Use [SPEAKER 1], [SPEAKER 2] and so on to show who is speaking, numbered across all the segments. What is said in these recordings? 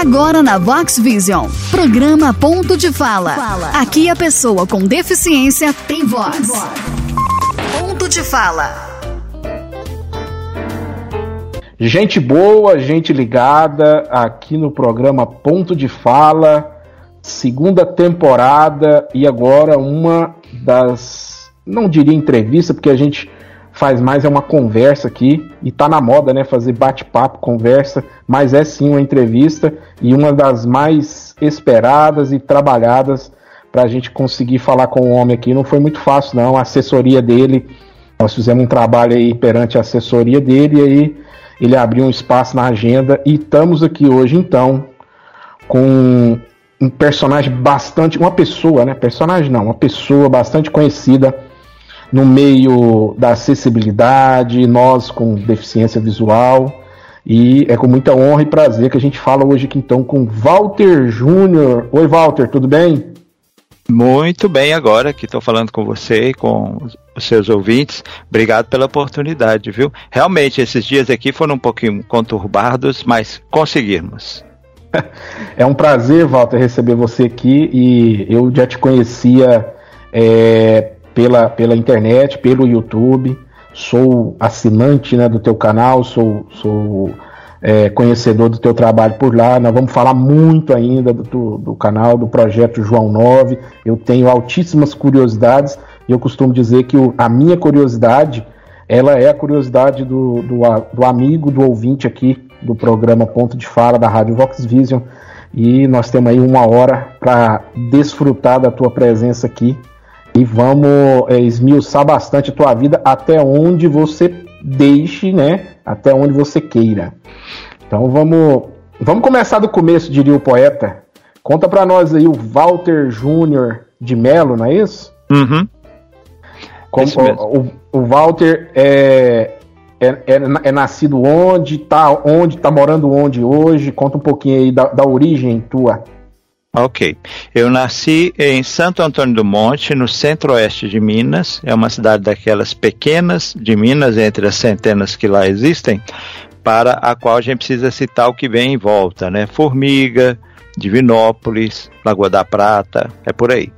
[SPEAKER 1] Agora na Vox Vision, programa Ponto de Fala. Aqui a pessoa com deficiência tem voz. Ponto de Fala.
[SPEAKER 2] Gente boa, gente ligada aqui no programa Ponto de Fala, segunda temporada e agora uma das, não diria entrevista, porque a gente faz mais é uma conversa aqui e tá na moda, né, fazer bate-papo, conversa, mas é sim uma entrevista e uma das mais esperadas e trabalhadas para a gente conseguir falar com o homem aqui. Não foi muito fácil, não. A assessoria dele, nós fizemos um trabalho aí perante a assessoria dele e aí ele abriu um espaço na agenda e estamos aqui hoje então com um personagem bastante, uma pessoa, né? Personagem não, uma pessoa bastante conhecida no meio da acessibilidade, nós com deficiência visual. E é com muita honra e prazer que a gente fala hoje aqui então com Walter Júnior. Oi, Walter, tudo bem?
[SPEAKER 3] Muito bem, agora que estou falando com você e com os seus ouvintes. Obrigado pela oportunidade, viu? Realmente, esses dias aqui foram um pouquinho conturbados, mas conseguimos.
[SPEAKER 2] É um prazer, Walter, receber você aqui e eu já te conhecia é, pela, pela internet, pelo YouTube. Sou assinante né, do teu canal, sou, sou é, conhecedor do teu trabalho por lá. Nós vamos falar muito ainda do, do canal, do projeto João 9. Eu tenho altíssimas curiosidades e eu costumo dizer que o, a minha curiosidade ela é a curiosidade do, do, do, amigo, do ouvinte aqui do programa Ponto de Fala da Rádio Vox Vision. E nós temos aí uma hora para desfrutar da tua presença aqui e vamos é, esmiuçar bastante a tua vida até onde você deixe, né? Até onde você queira. Então vamos, vamos começar do começo, diria o poeta. Conta para nós aí o Walter Júnior de Melo, não é isso?
[SPEAKER 3] Uhum.
[SPEAKER 2] Como, isso o, o, Walter é, é, é, é, nascido onde, tá onde, tá morando onde hoje? Conta um pouquinho aí da, da origem tua.
[SPEAKER 3] Ok. Eu nasci em Santo Antônio do Monte, no centro-oeste de Minas. É uma cidade daquelas pequenas de Minas, entre as centenas que lá existem, para a qual a gente precisa citar o que vem em volta, né? Formiga, Divinópolis, Lagoa da Prata, é por aí.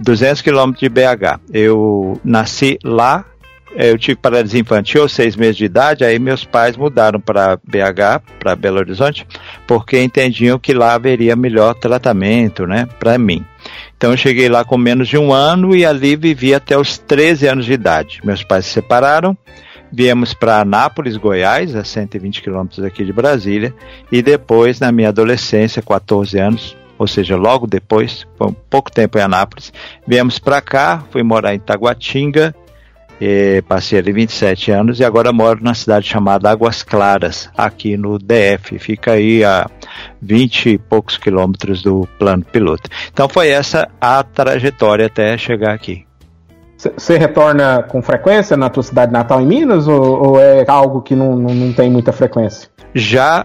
[SPEAKER 3] 200 quilômetros de BH. Eu nasci lá eu tive paralisia infantil aos seis meses de idade, aí meus pais mudaram para BH, para Belo Horizonte, porque entendiam que lá haveria melhor tratamento, né, para mim. Então eu cheguei lá com menos de um ano e ali vivi até os 13 anos de idade. Meus pais se separaram, viemos para Anápolis, Goiás, a 120 quilômetros aqui de Brasília, e depois, na minha adolescência, 14 anos, ou seja, logo depois, foi um pouco tempo em Anápolis, viemos para cá, fui morar em Taguatinga, passei ali 27 anos e agora moro na cidade chamada Águas Claras, aqui no DF. Fica aí a 20 e poucos quilômetros do plano piloto. Então foi essa a trajetória até chegar aqui.
[SPEAKER 2] Você retorna com frequência na tua cidade natal em Minas ou, ou é algo que não, não, não, tem muita frequência?
[SPEAKER 3] Já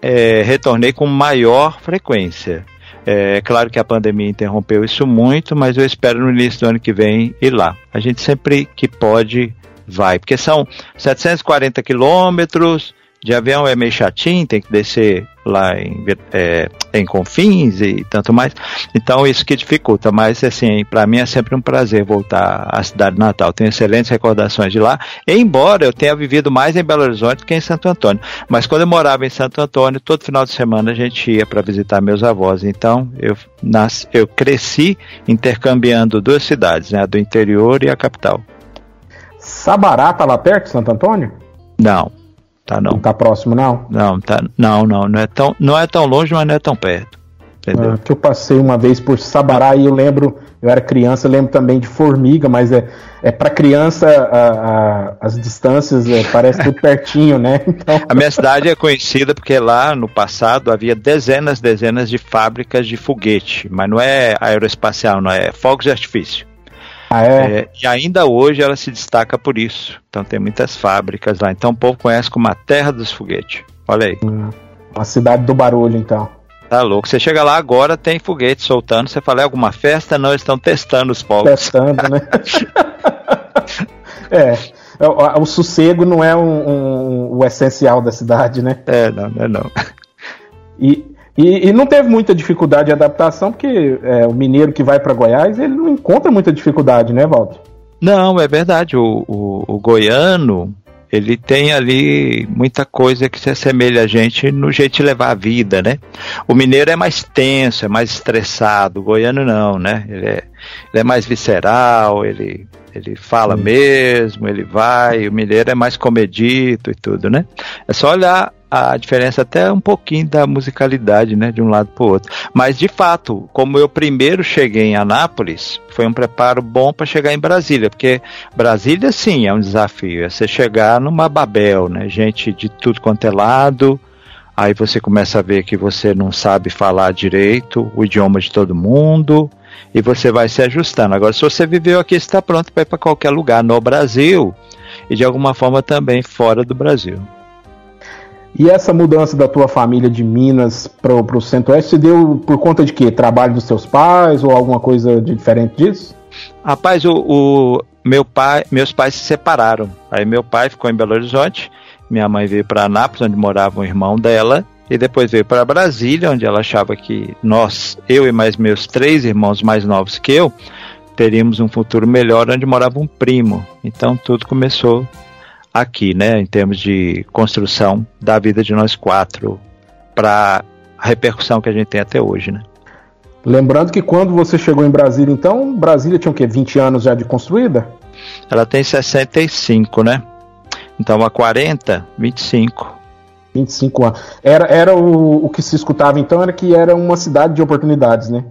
[SPEAKER 3] é, retornei com maior frequência. É claro que a pandemia interrompeu isso muito, mas eu espero no início do ano que vem ir lá. A gente sempre que pode vai, porque são 740 quilômetros, de avião é meio chatinho, tem que descer lá em, é, em Confins e tanto mais. Então isso que dificulta, mas assim, para mim é sempre um prazer voltar à cidade natal. Tenho excelentes recordações de lá, embora eu tenha vivido mais em Belo Horizonte do que em Santo Antônio. Mas quando eu morava em Santo Antônio, todo final de semana a gente ia para visitar meus avós. Então eu nasci, eu cresci intercambiando duas cidades, né, a do interior e a capital.
[SPEAKER 2] Sabará tá lá perto de Santo Antônio?
[SPEAKER 3] Não, Tá não.
[SPEAKER 2] Não tá próximo, não?
[SPEAKER 3] Não, tá, não, não, não é tão, não é tão longe, mas não é tão perto. Entendeu? Ah,
[SPEAKER 2] que eu passei uma vez por Sabará e eu lembro, eu era criança, eu lembro também de Formiga, mas é, é para criança a, a, as distâncias é, parece tudo pertinho, né?
[SPEAKER 3] Então... A minha cidade é conhecida porque lá no passado havia dezenas, dezenas de fábricas de foguete, mas não é aeroespacial, não é fogos de artifício.
[SPEAKER 2] Ah, é? é?
[SPEAKER 3] E ainda hoje ela se destaca por isso. Então tem muitas fábricas lá. Então o povo conhece como a terra dos foguetes. Olha aí. Hum,
[SPEAKER 2] a cidade do barulho, então.
[SPEAKER 3] Tá louco. Você chega lá agora, tem foguete soltando. Você fala, é alguma festa? Não, estão testando os fogos.
[SPEAKER 2] Testando, né? é. O, o, sossego não é um, um, o essencial da cidade, né?
[SPEAKER 3] É, não, não é não.
[SPEAKER 2] E E, e, não teve muita dificuldade de adaptação, porque é, o mineiro que vai para Goiás, ele não encontra muita dificuldade, né, Walter?
[SPEAKER 3] Não, é verdade. O, o, o, goiano, ele tem ali muita coisa que se assemelha a gente no jeito de levar a vida, né? O mineiro é mais tenso, é mais estressado. O goiano não, né? Ele é, ele é mais visceral, ele ele fala mesmo, ele vai, o mineiro é mais comedito e tudo, né? É só olhar a diferença até um pouquinho da musicalidade, né, de um lado para o outro. Mas de fato, como eu primeiro cheguei em Anápolis, foi um preparo bom para chegar em Brasília, porque Brasília sim é um desafio, é você chegar numa Babel, né, gente de tudo quanto é lado. Aí você começa a ver que você não sabe falar direito o idioma de todo mundo e você vai se ajustando. Agora, se você viveu aqui, está pronto para ir para qualquer lugar no Brasil e de alguma forma também fora do Brasil.
[SPEAKER 2] E essa mudança da tua família de Minas para o Centro-Oeste deu por conta de quê? Trabalho dos seus pais ou alguma coisa diferente disso?
[SPEAKER 3] Rapaz, o, o, meu pai, meus pais se separaram. Aí meu pai ficou em Belo Horizonte, minha mãe veio para Anápolis, onde morava um irmão dela, e depois veio para Brasília, onde ela achava que nós, eu e mais meus três irmãos mais novos que eu, teríamos um futuro melhor onde morava um primo. Então tudo começou aqui, né, em termos de construção da vida de nós quatro, para a repercussão que a gente tem até hoje, né.
[SPEAKER 2] Lembrando que quando você chegou em Brasília, então, Brasília tinha o quê? 20 anos já de construída?
[SPEAKER 3] Ela tem 65, né? Então, a 40, 25.
[SPEAKER 2] 25 anos. Era, era o, o que se escutava então, era que era uma cidade de oportunidades, né?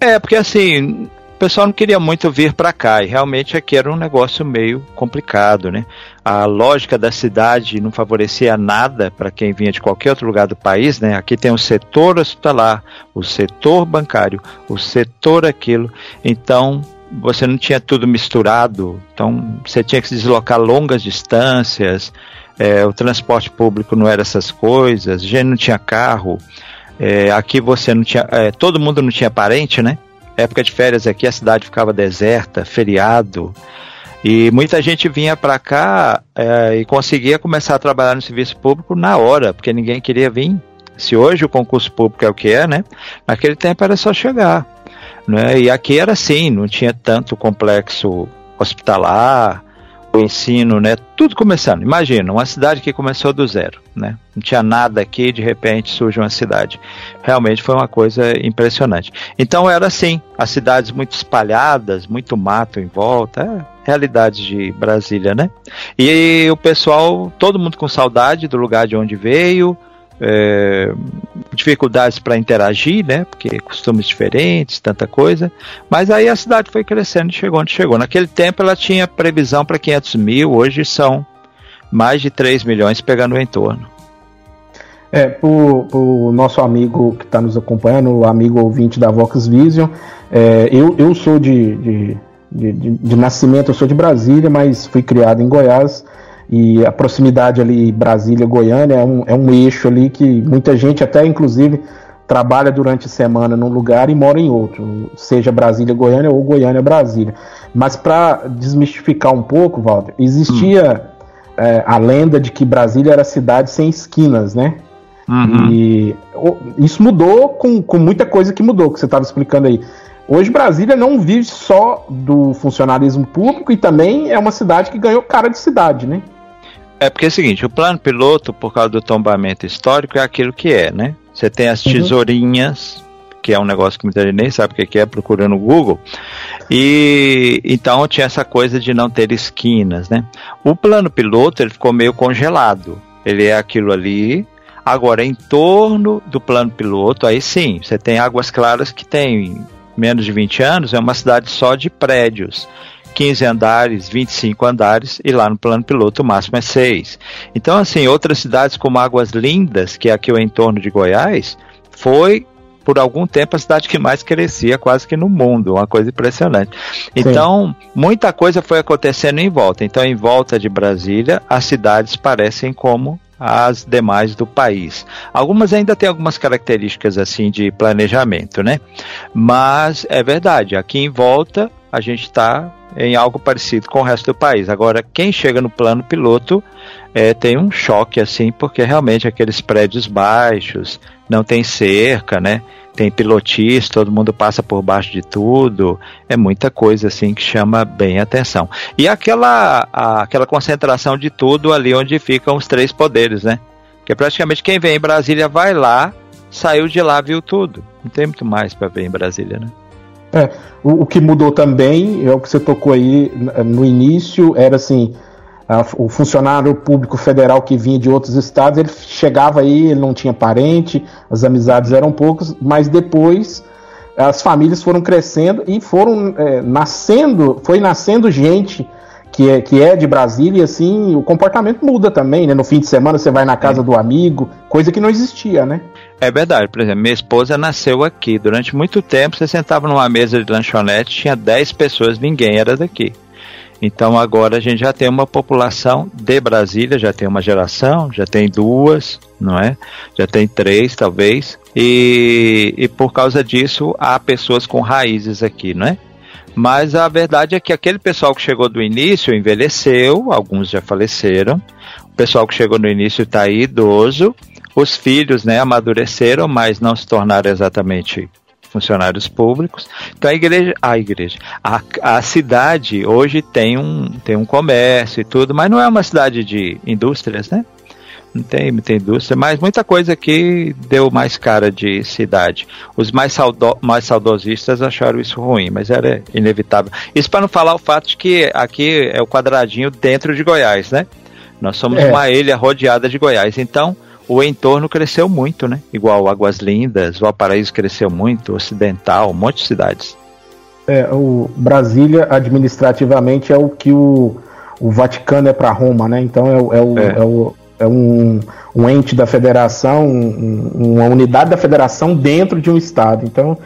[SPEAKER 3] É, porque assim, o pessoal não queria muito vir para cá e realmente aqui era um negócio meio complicado, né? A lógica da cidade não favorecia nada para quem vinha de qualquer outro lugar do país, né? Aqui tem o setor hospitalar, o setor bancário, o setor aquilo. Então você não tinha tudo misturado, então você tinha que se deslocar longas distâncias. É, o transporte público não era essas coisas, gente não tinha carro. É, aqui você não tinha, é, todo mundo não tinha parente, né? época de férias aqui a cidade ficava deserta, feriado. E muita gente vinha para cá é, e conseguia começar a trabalhar no serviço público na hora, porque ninguém queria vir. Se hoje o concurso público é o que é, né? Naquele tempo era só chegar. Né? E aqui era assim, não tinha tanto complexo hospitalar, o ensino, né? Tudo começando. Imagina, uma cidade que começou do zero, né? Não tinha nada aqui, de repente surge uma cidade. Realmente foi uma coisa impressionante. Então era assim, as cidades muito espalhadas, muito mato em volta, é realidade de Brasília, né? E o pessoal, todo mundo com saudade do lugar de onde veio, é, dificuldades para interagir, né? Porque costumes diferentes, tanta coisa. Mas aí a cidade foi crescendo e chegou onde chegou. Naquele tempo ela tinha previsão para 500 mil, hoje são mais de 3 milhões pegando o entorno.
[SPEAKER 2] É, para o nosso amigo que está nos acompanhando, o amigo ouvinte da Vox Vision, é, eu, eu sou de, de, de, de, nascimento, eu sou de Brasília, mas fui criado em Goiás. E a proximidade ali Brasília-Goiânia é um, é um eixo ali que muita gente, até inclusive, trabalha durante a semana num lugar e mora em outro, seja Brasília-Goiânia ou Goiânia-Brasília. Mas para desmistificar um pouco, Walter, existia hum. é, a lenda de que Brasília era cidade sem esquinas, né? Uhum. E isso mudou com, com muita coisa que mudou, que você estava explicando aí. Hoje Brasília não vive só do funcionarismo público e também é uma cidade que ganhou cara de cidade, né?
[SPEAKER 3] É porque é o seguinte, o plano piloto, por causa do tombamento histórico, é aquilo que é, né? Você tem as uhum. tesourinhas, uhum. que é um negócio que muita gente nem sabe o que é, procurando no Google. E então tinha essa coisa de não ter esquinas, né? O plano piloto ele ficou meio congelado. Ele é aquilo ali. Agora, em torno do plano piloto, aí sim, você tem Águas Claras que tem menos de 20 anos, é uma cidade só de prédios. 15 andares, 25 andares, e lá no plano piloto o máximo é 6. Então, assim, outras cidades como Águas Lindas, que é aqui o entorno de Goiás, foi por algum tempo a cidade que mais crescia quase que no mundo, uma coisa impressionante. Então, Sim. muita coisa foi acontecendo em volta. Então, em volta de Brasília, as cidades parecem como as demais do país. Algumas ainda têm algumas características assim de planejamento, né? Mas é verdade, aqui em volta a gente está em algo parecido com o resto do país. Agora, quem chega no plano piloto é, tem um choque assim, porque realmente aqueles prédios baixos, não tem cerca, né? Tem pilotis, todo mundo passa por baixo de tudo. É muita coisa assim que chama bem atenção. E aquela, a, aquela concentração de tudo ali onde ficam os três poderes, né? Porque praticamente quem vem em Brasília vai lá, saiu de lá, viu tudo. Não tem muito mais para ver em Brasília, né?
[SPEAKER 2] É, o, o, que mudou também, é o que você tocou aí no início, era assim, a, o funcionário público federal que vinha de outros estados, ele chegava aí, ele não tinha parente, as amizades eram poucas, mas depois as famílias foram crescendo e foram é, nascendo, foi nascendo gente que é, que é de Brasília, e assim, o comportamento muda também, né? No fim de semana você vai na casa é. do amigo, coisa que não existia, né?
[SPEAKER 3] É verdade, por exemplo, minha esposa nasceu aqui. Durante muito tempo você sentava numa mesa de lanchonete, tinha 10 pessoas, ninguém era daqui. Então agora a gente já tem uma população de Brasília, já tem uma geração, já tem duas, não é? Já tem três, talvez. E, e por causa disso há pessoas com raízes aqui, não é? Mas a verdade é que aquele pessoal que chegou do início envelheceu, alguns já faleceram. O pessoal que chegou no início está idoso. Os filhos, né, amadureceram, mas não se tornaram exatamente funcionários públicos. Então a igreja, a igreja, a, a cidade hoje tem um, tem um comércio e tudo, mas não é uma cidade de indústrias, né? não tem muita indústria, mas muita coisa aqui deu mais cara de cidade. Os mais, saudo, mais saudosistas acharam isso ruim, mas era inevitável. Isso para não falar o fato de que aqui é o quadradinho dentro de Goiás, né? Nós somos é. uma ilha rodeada de Goiás, então o entorno cresceu muito, né? Igual Águas Lindas, Valparaíso cresceu muito, Ocidental, um monte de cidades.
[SPEAKER 2] É, o Brasília administrativamente é o que o, o Vaticano é para Roma, né? Então é, é, o, é. é o é um, um ente da federação, um, uma unidade da federação dentro de um estado. Então,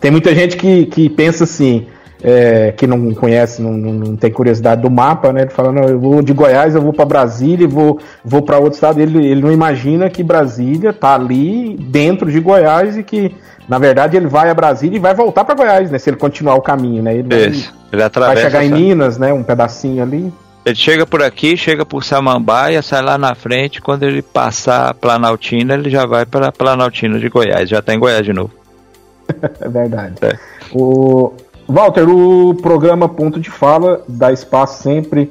[SPEAKER 2] tem muita gente que, que pensa assim, é, que não conhece, não, não, tem curiosidade do mapa, né? Ele fala, não, eu vou de Goiás, eu vou para Brasília, vou, vou para outro estado. Ele, ele não imagina que Brasília está ali dentro de Goiás e que, na verdade, ele vai a Brasília e vai voltar para Goiás, né? Se ele continuar o caminho, né? Ele,
[SPEAKER 3] vai, ele
[SPEAKER 2] vai chegar em Minas, né? Um pedacinho ali.
[SPEAKER 3] Ele chega por aqui, chega por Samambaia, sai lá na frente. Quando ele passar Planaltina, ele já vai para Planaltina de Goiás. Já está em Goiás de novo.
[SPEAKER 2] é verdade. É. O Walter, o programa Ponto de Fala dá espaço sempre.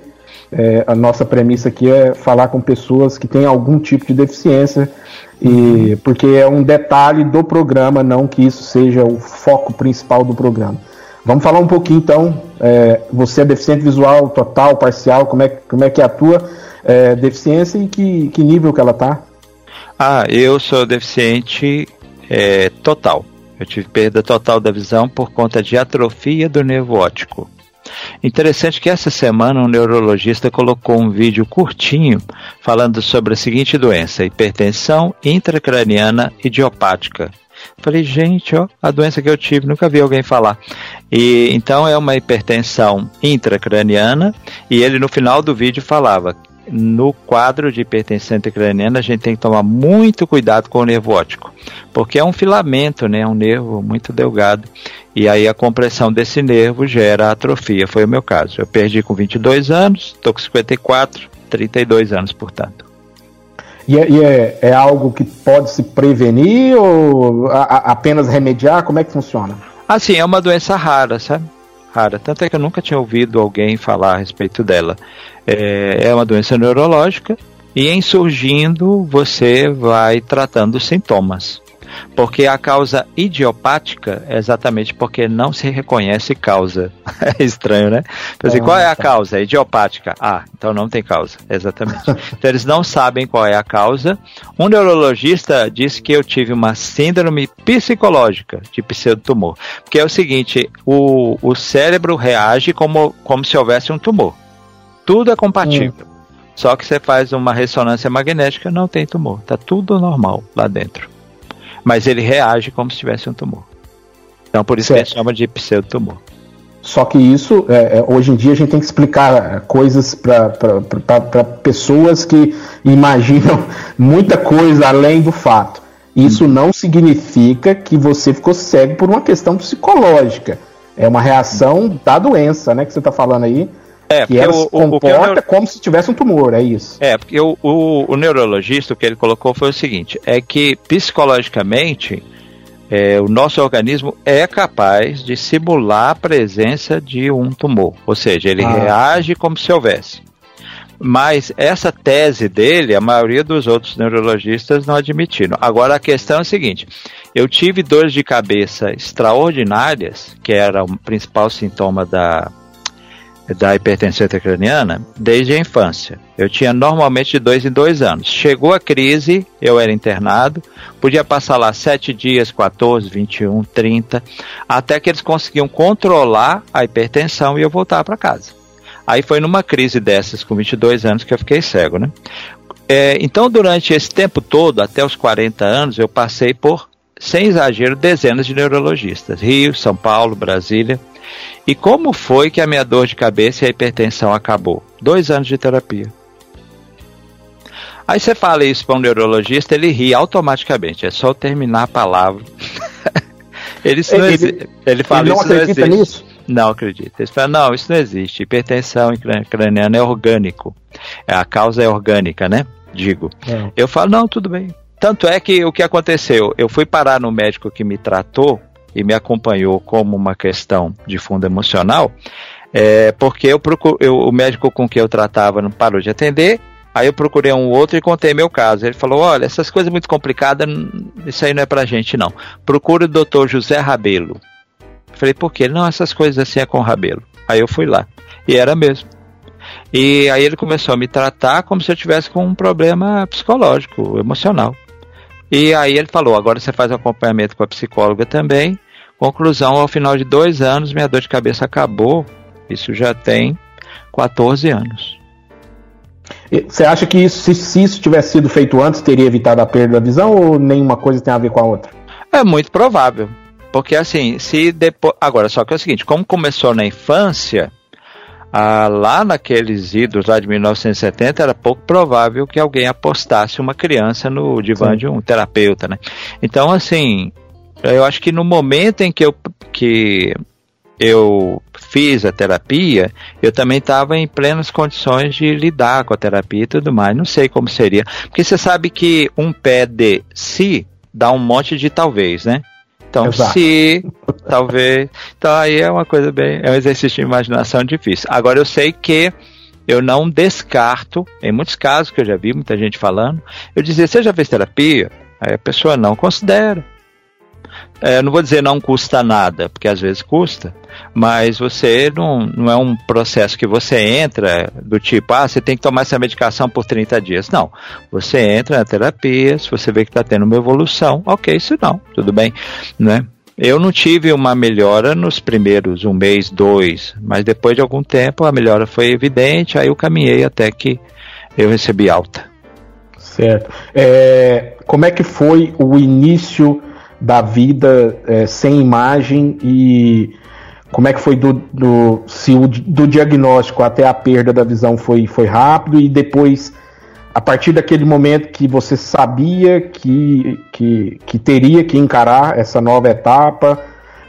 [SPEAKER 2] É, a nossa premissa aqui é falar com pessoas que têm algum tipo de deficiência, e porque é um detalhe do programa, não que isso seja o foco principal do programa. Vamos falar um pouquinho então. É, você é deficiente visual total, parcial, como é, como é que é a tua é, deficiência e que, que nível que ela tá?
[SPEAKER 3] Ah, eu sou deficiente é, total. Eu tive perda total da visão por conta de atrofia do nervo óptico. Interessante que essa semana um neurologista colocou um vídeo curtinho falando sobre a seguinte doença: hipertensão intracraniana idiopática, Falei, gente, ó, a doença que eu tive, nunca vi alguém falar. E então é uma hipertensão intracraniana, e ele no final do vídeo falava no quadro de hipertensão intracraniana a gente tem que tomar muito cuidado com o nervo óptico, porque é um filamento, né, um nervo muito delgado, e aí a compressão desse nervo gera atrofia, foi o meu caso. Eu perdi com 22 anos, estou com 54, 32 anos, portanto.
[SPEAKER 2] E, é, e é, é, algo que pode se prevenir ou a, a, apenas remediar? Como é que funciona?
[SPEAKER 3] Assim, é uma doença rara, sabe? Rara. Tanto é que eu nunca tinha ouvido alguém falar a respeito dela. É, é uma doença neurológica e em surgindo você vai tratando os sintomas. Porque a causa idiopática é exatamente porque não se reconhece causa. É estranho, né? Então, assim, qual é a causa? É idiopática. Ah, então não tem causa. Exatamente. então eles não sabem qual é a causa. Um neurologista disse que eu tive uma síndrome psicológica de pseudotumor. Porque é o seguinte, o, o cérebro reage como, como se houvesse um tumor. Tudo é compatível. Hum. Só que você faz uma ressonância magnética, não tem tumor. Tá tudo normal lá dentro mas ele reage como se tivesse um tumor. Então por isso certo. que a gente chama de pseudotumor.
[SPEAKER 2] Só que isso, é, é, hoje em dia, a gente tem que explicar coisas para pessoas que imaginam muita coisa além do fato. Isso hum. não significa que você ficou cego por uma questão psicológica. É uma reação da doença, né, que você está falando aí. É, que ela o, se comporta o, como se tivesse um tumor, é isso.
[SPEAKER 3] É, porque o, o, o neurologista, o que ele colocou foi o seguinte, é que psicologicamente é, o nosso organismo é capaz de simular a presença de um tumor, ou seja, ele ah. reage como se houvesse. Mas essa tese dele, a maioria dos outros neurologistas não admitiram. Agora a questão é a seguinte: eu tive dores de cabeça extraordinárias, que era o principal sintoma da, da hipertensão intracraniana, desde a infância. Eu tinha normalmente de dois em dois anos. Chegou a crise, eu era internado, podia passar lá sete dias, 14, 21, 30, até que eles conseguiam controlar a hipertensão e eu voltar para casa. Aí foi numa crise dessas, com 22 anos, que eu fiquei cego, né? É, então, durante esse tempo todo, até os 40 anos, eu passei por, sem exagero, dezenas de neurologistas. Rio, São Paulo, Brasília. E como foi que a minha dor de cabeça e a hipertensão acabou? Dois anos de terapia. Aí você fala isso para um neurologista, ele ri automaticamente. É só terminar a palavra. ele, ele, ele, ele fala ele não isso acredita não nisso? Não acredita. Eles falam, não, isso não existe. Hipertensão craniana é orgânico. É, a causa é orgânica, né? Digo. É. Eu falo, não, tudo bem. Tanto é que o que aconteceu? Eu fui parar no médico que me tratou e me acompanhou como uma questão de fundo emocional, é, porque eu eu, o médico com quem eu tratava não parou de atender, Aí eu procurei um outro e contei meu caso. Ele falou: Olha, essas coisas muito complicadas, isso aí não é pra gente, não. Procure o doutor José Rabelo. Falei, por quê? Não, essas coisas assim é com Rabelo. Aí eu fui lá. E era mesmo. E aí ele começou a me tratar como se eu tivesse com um problema psicológico, emocional. E aí ele falou: agora você faz acompanhamento com a psicóloga também. Conclusão: ao final de dois anos, minha dor de cabeça acabou. Isso já tem 14 anos.
[SPEAKER 2] Você acha que isso, se, se, isso tivesse sido feito antes, teria evitado a perda da visão ou nenhuma coisa tem a ver com a outra?
[SPEAKER 3] É muito provável. Porque assim, se depois. Agora, só que é o seguinte, como começou na infância, ah, lá naqueles idos lá de 1970 era pouco provável que alguém apostasse uma criança no divã Sim. de um terapeuta, né? Então, assim, eu acho que no momento em que eu, que eu fiz a terapia, eu também estava em plenas condições de lidar com a terapia e tudo mais. Não sei como seria. Porque você sabe que um pé de si dá um monte de talvez, né? Então, Exato. se, talvez. Então, aí é uma coisa bem. É um exercício de imaginação difícil. Agora, eu sei que eu não descarto, em muitos casos que eu já vi muita gente falando, eu dizia: você já fez terapia? Aí a pessoa não considera é, não vou dizer não custa nada, porque às vezes custa, mas você não, não é um processo que você entra do tipo, ah, você tem que tomar essa medicação por 30 dias. Não. Você entra na terapia, se você vê que está tendo uma evolução, ok, se não, tudo bem, né? Eu não tive uma melhora nos primeiros um mês, dois, mas depois de algum tempo a melhora foi evidente, aí eu caminhei até que eu recebi alta.
[SPEAKER 2] Certo. É, como é que foi o início da vida é, sem imagem e como é que foi do, do se o, do diagnóstico até a perda da visão foi, foi rápido e depois a partir daquele momento que você sabia que, que, que teria que encarar essa nova etapa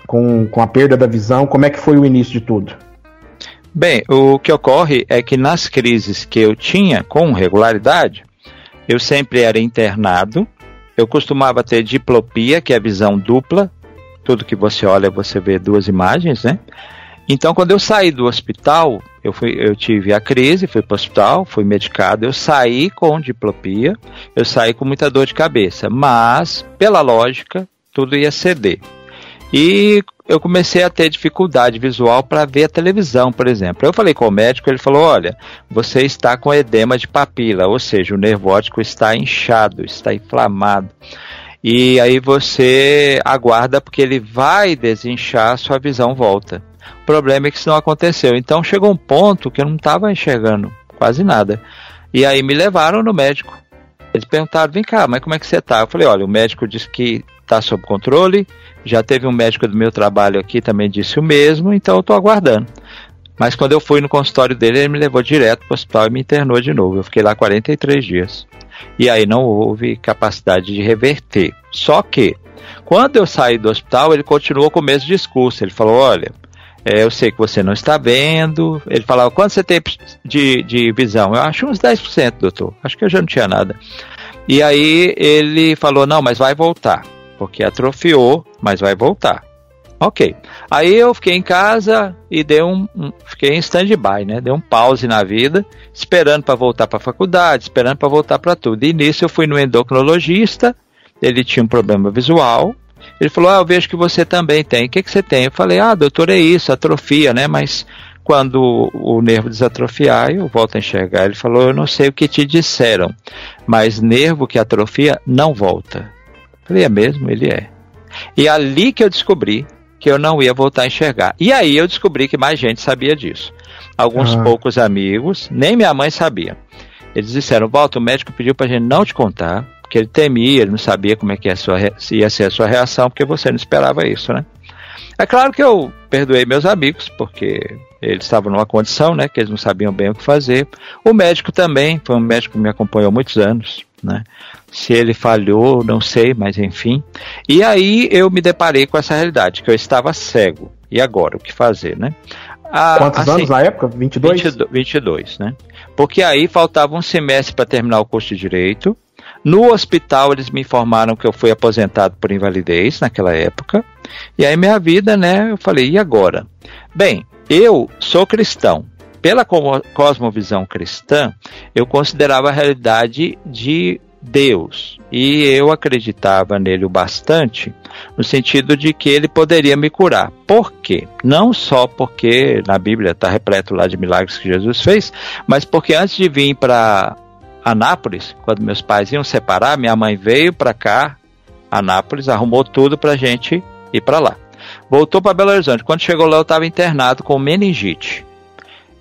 [SPEAKER 2] com, com a perda da visão, como é que foi o início de tudo?
[SPEAKER 3] Bem, o que ocorre é que nas crises que eu tinha com regularidade, eu sempre era internado eu costumava ter diplopia, que é a visão dupla. Tudo que você olha, você vê duas imagens, né? Então, quando eu saí do hospital, eu, fui, eu tive a crise, fui para o hospital, fui medicado, eu saí com diplopia, eu saí com muita dor de cabeça, mas, pela lógica, tudo ia ceder. E eu comecei a ter dificuldade visual para ver a televisão, por exemplo. Eu falei com o médico, ele falou: olha, você está com edema de papila, ou seja, o nervo óptico está inchado, está inflamado. E aí você aguarda porque ele vai desinchar, sua visão volta. O problema é que isso não aconteceu. Então chegou um ponto que eu não estava enxergando quase nada. E aí me levaram no médico. Eles perguntaram: vem cá, mas como é que você está? Eu falei: olha, o médico disse que está sob controle. Já teve um médico do meu trabalho aqui também disse o mesmo, então eu estou aguardando. Mas quando eu fui no consultório dele, ele me levou direto para o hospital e me internou de novo. Eu fiquei lá 43 dias. E aí não houve capacidade de reverter. Só que, quando eu saí do hospital, ele continuou com o mesmo discurso. Ele falou: olha, é, eu sei que você não está vendo. Ele falava, quanto você tem de, de visão? Eu acho uns 10%, doutor. Acho que eu já não tinha nada. E aí ele falou, não, mas vai voltar. Porque atrofiou, mas vai voltar. Ok. Aí eu fiquei em casa e dei um, um fiquei em stand-by, né? Dei um pause na vida, esperando para voltar para a faculdade, esperando para voltar para tudo. E nisso eu fui no endocrinologista, ele tinha um problema visual. Ele falou: "Ah, eu vejo que você também tem. O que que você tem?" Eu falei: "Ah, doutor, é isso, atrofia, né? Mas quando o nervo desatrofiar, eu volto a enxergar." Ele falou: "Eu não sei o que te disseram, mas nervo que atrofia não volta." Falei: "É mesmo, ele é." E é ali que eu descobri que eu não ia voltar a enxergar. E aí eu descobri que mais gente sabia disso. Alguns ah. poucos amigos, nem minha mãe sabia. Eles disseram, Walter, o médico pediu pra gente não te contar, porque ele temia, ele não sabia como é que ia, sua, ia ser a sua reação, porque você não esperava isso, né? É claro que eu perdoei meus amigos, porque eles estavam numa condição, né, que eles não sabiam bem o que fazer. O médico também, foi um médico que me acompanhou muitos anos, né? Se ele falhou, não sei, mas enfim. E aí eu me deparei com essa realidade, que eu estava cego. E agora, o que fazer, né?
[SPEAKER 2] Ah, Quantos assim, anos na época? 22?
[SPEAKER 3] 22? 22, né? Porque aí faltava um semestre para terminar o curso de Direito. No hospital eles me informaram que eu fui aposentado por invalidez naquela época. E aí minha vida, né, eu falei, e agora? Bem, eu sou cristão. Pela cosmovisão cristã, eu considerava a realidade de Deus. E eu acreditava nele o bastante, no sentido de que ele poderia me curar. Por quê? Não só porque na Bíblia está repleto lá de milagres que Jesus fez, mas porque antes de vir para Anápolis, quando meus pais iam separar, minha mãe veio para cá, Anápolis, arrumou tudo para gente ir para lá. Voltou para Belo Horizonte. Quando chegou lá, eu estava internado com meningite.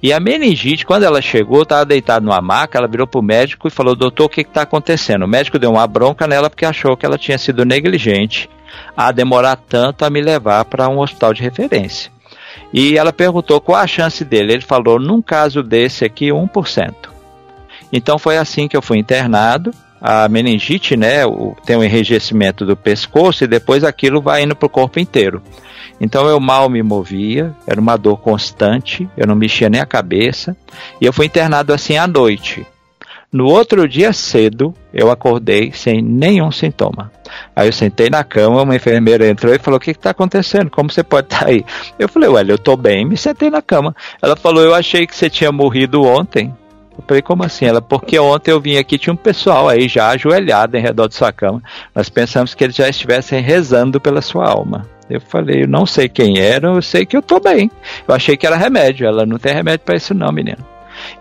[SPEAKER 3] E a meningite, quando ela chegou, estava deitada numa maca, ela virou para o médico e falou: Doutor, o que está acontecendo? O médico deu uma bronca nela porque achou que ela tinha sido negligente a demorar tanto a me levar para um hospital de referência. E ela perguntou qual a chance dele. Ele falou: Num caso desse aqui, 1%. Então foi assim que eu fui internado. A meningite, né, tem um enrijecimento do pescoço e depois aquilo vai indo para o corpo inteiro. Então eu mal me movia, era uma dor constante, eu não mexia nem a cabeça, e eu fui internado assim à noite. No outro dia cedo, eu acordei sem nenhum sintoma. Aí eu sentei na cama, uma enfermeira entrou e falou: O que está acontecendo? Como você pode estar tá aí? Eu falei: Olha, eu estou bem, me sentei na cama. Ela falou: Eu achei que você tinha morrido ontem. Eu falei, como assim? Ela, porque ontem eu vim aqui, tinha um pessoal aí já ajoelhado em redor de sua cama. Nós pensamos que eles já estivessem rezando pela sua alma. Eu falei, eu não sei quem era, eu sei que eu tô bem. Eu achei que era remédio. Ela não tem remédio para isso, não, menino.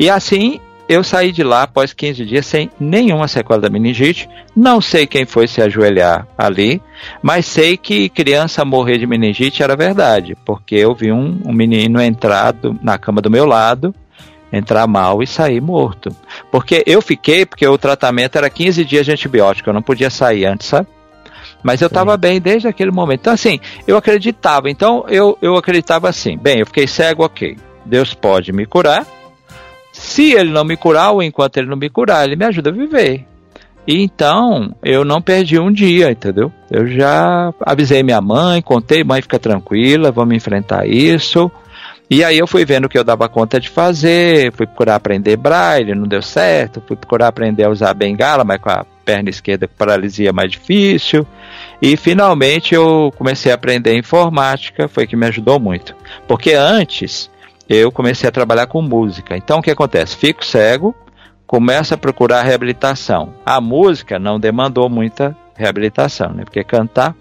[SPEAKER 3] E assim eu saí de lá após 15 dias sem nenhuma sequela da meningite. Não sei quem foi se ajoelhar ali, mas sei que criança morrer de meningite era verdade, porque eu vi um, um menino entrar do, na cama do meu lado, entrar mal e sair morto. Porque eu fiquei, porque o tratamento era 15 dias de antibiótico, eu não podia sair antes, sabe? Mas eu estava bem desde aquele momento. Então, assim, eu acreditava. Então, eu, eu acreditava assim: bem, eu fiquei cego, ok. Deus pode me curar. Se ele não me curar, ou enquanto ele não me curar, ele me ajuda a viver. E então, eu não perdi um dia, entendeu? Eu já avisei minha mãe, contei, mãe, fica tranquila, vamos enfrentar isso. E aí eu fui vendo o que eu dava conta de fazer, fui procurar aprender braille, não deu certo, fui procurar aprender a usar bengala, mas com a perna esquerda com paralisia mais difícil. E finalmente eu comecei a aprender informática, foi que me ajudou muito. Porque antes eu comecei a trabalhar com música. Então o que acontece? Fico cego, começo a procurar reabilitação. A música não demandou muita reabilitação, né? Porque cantar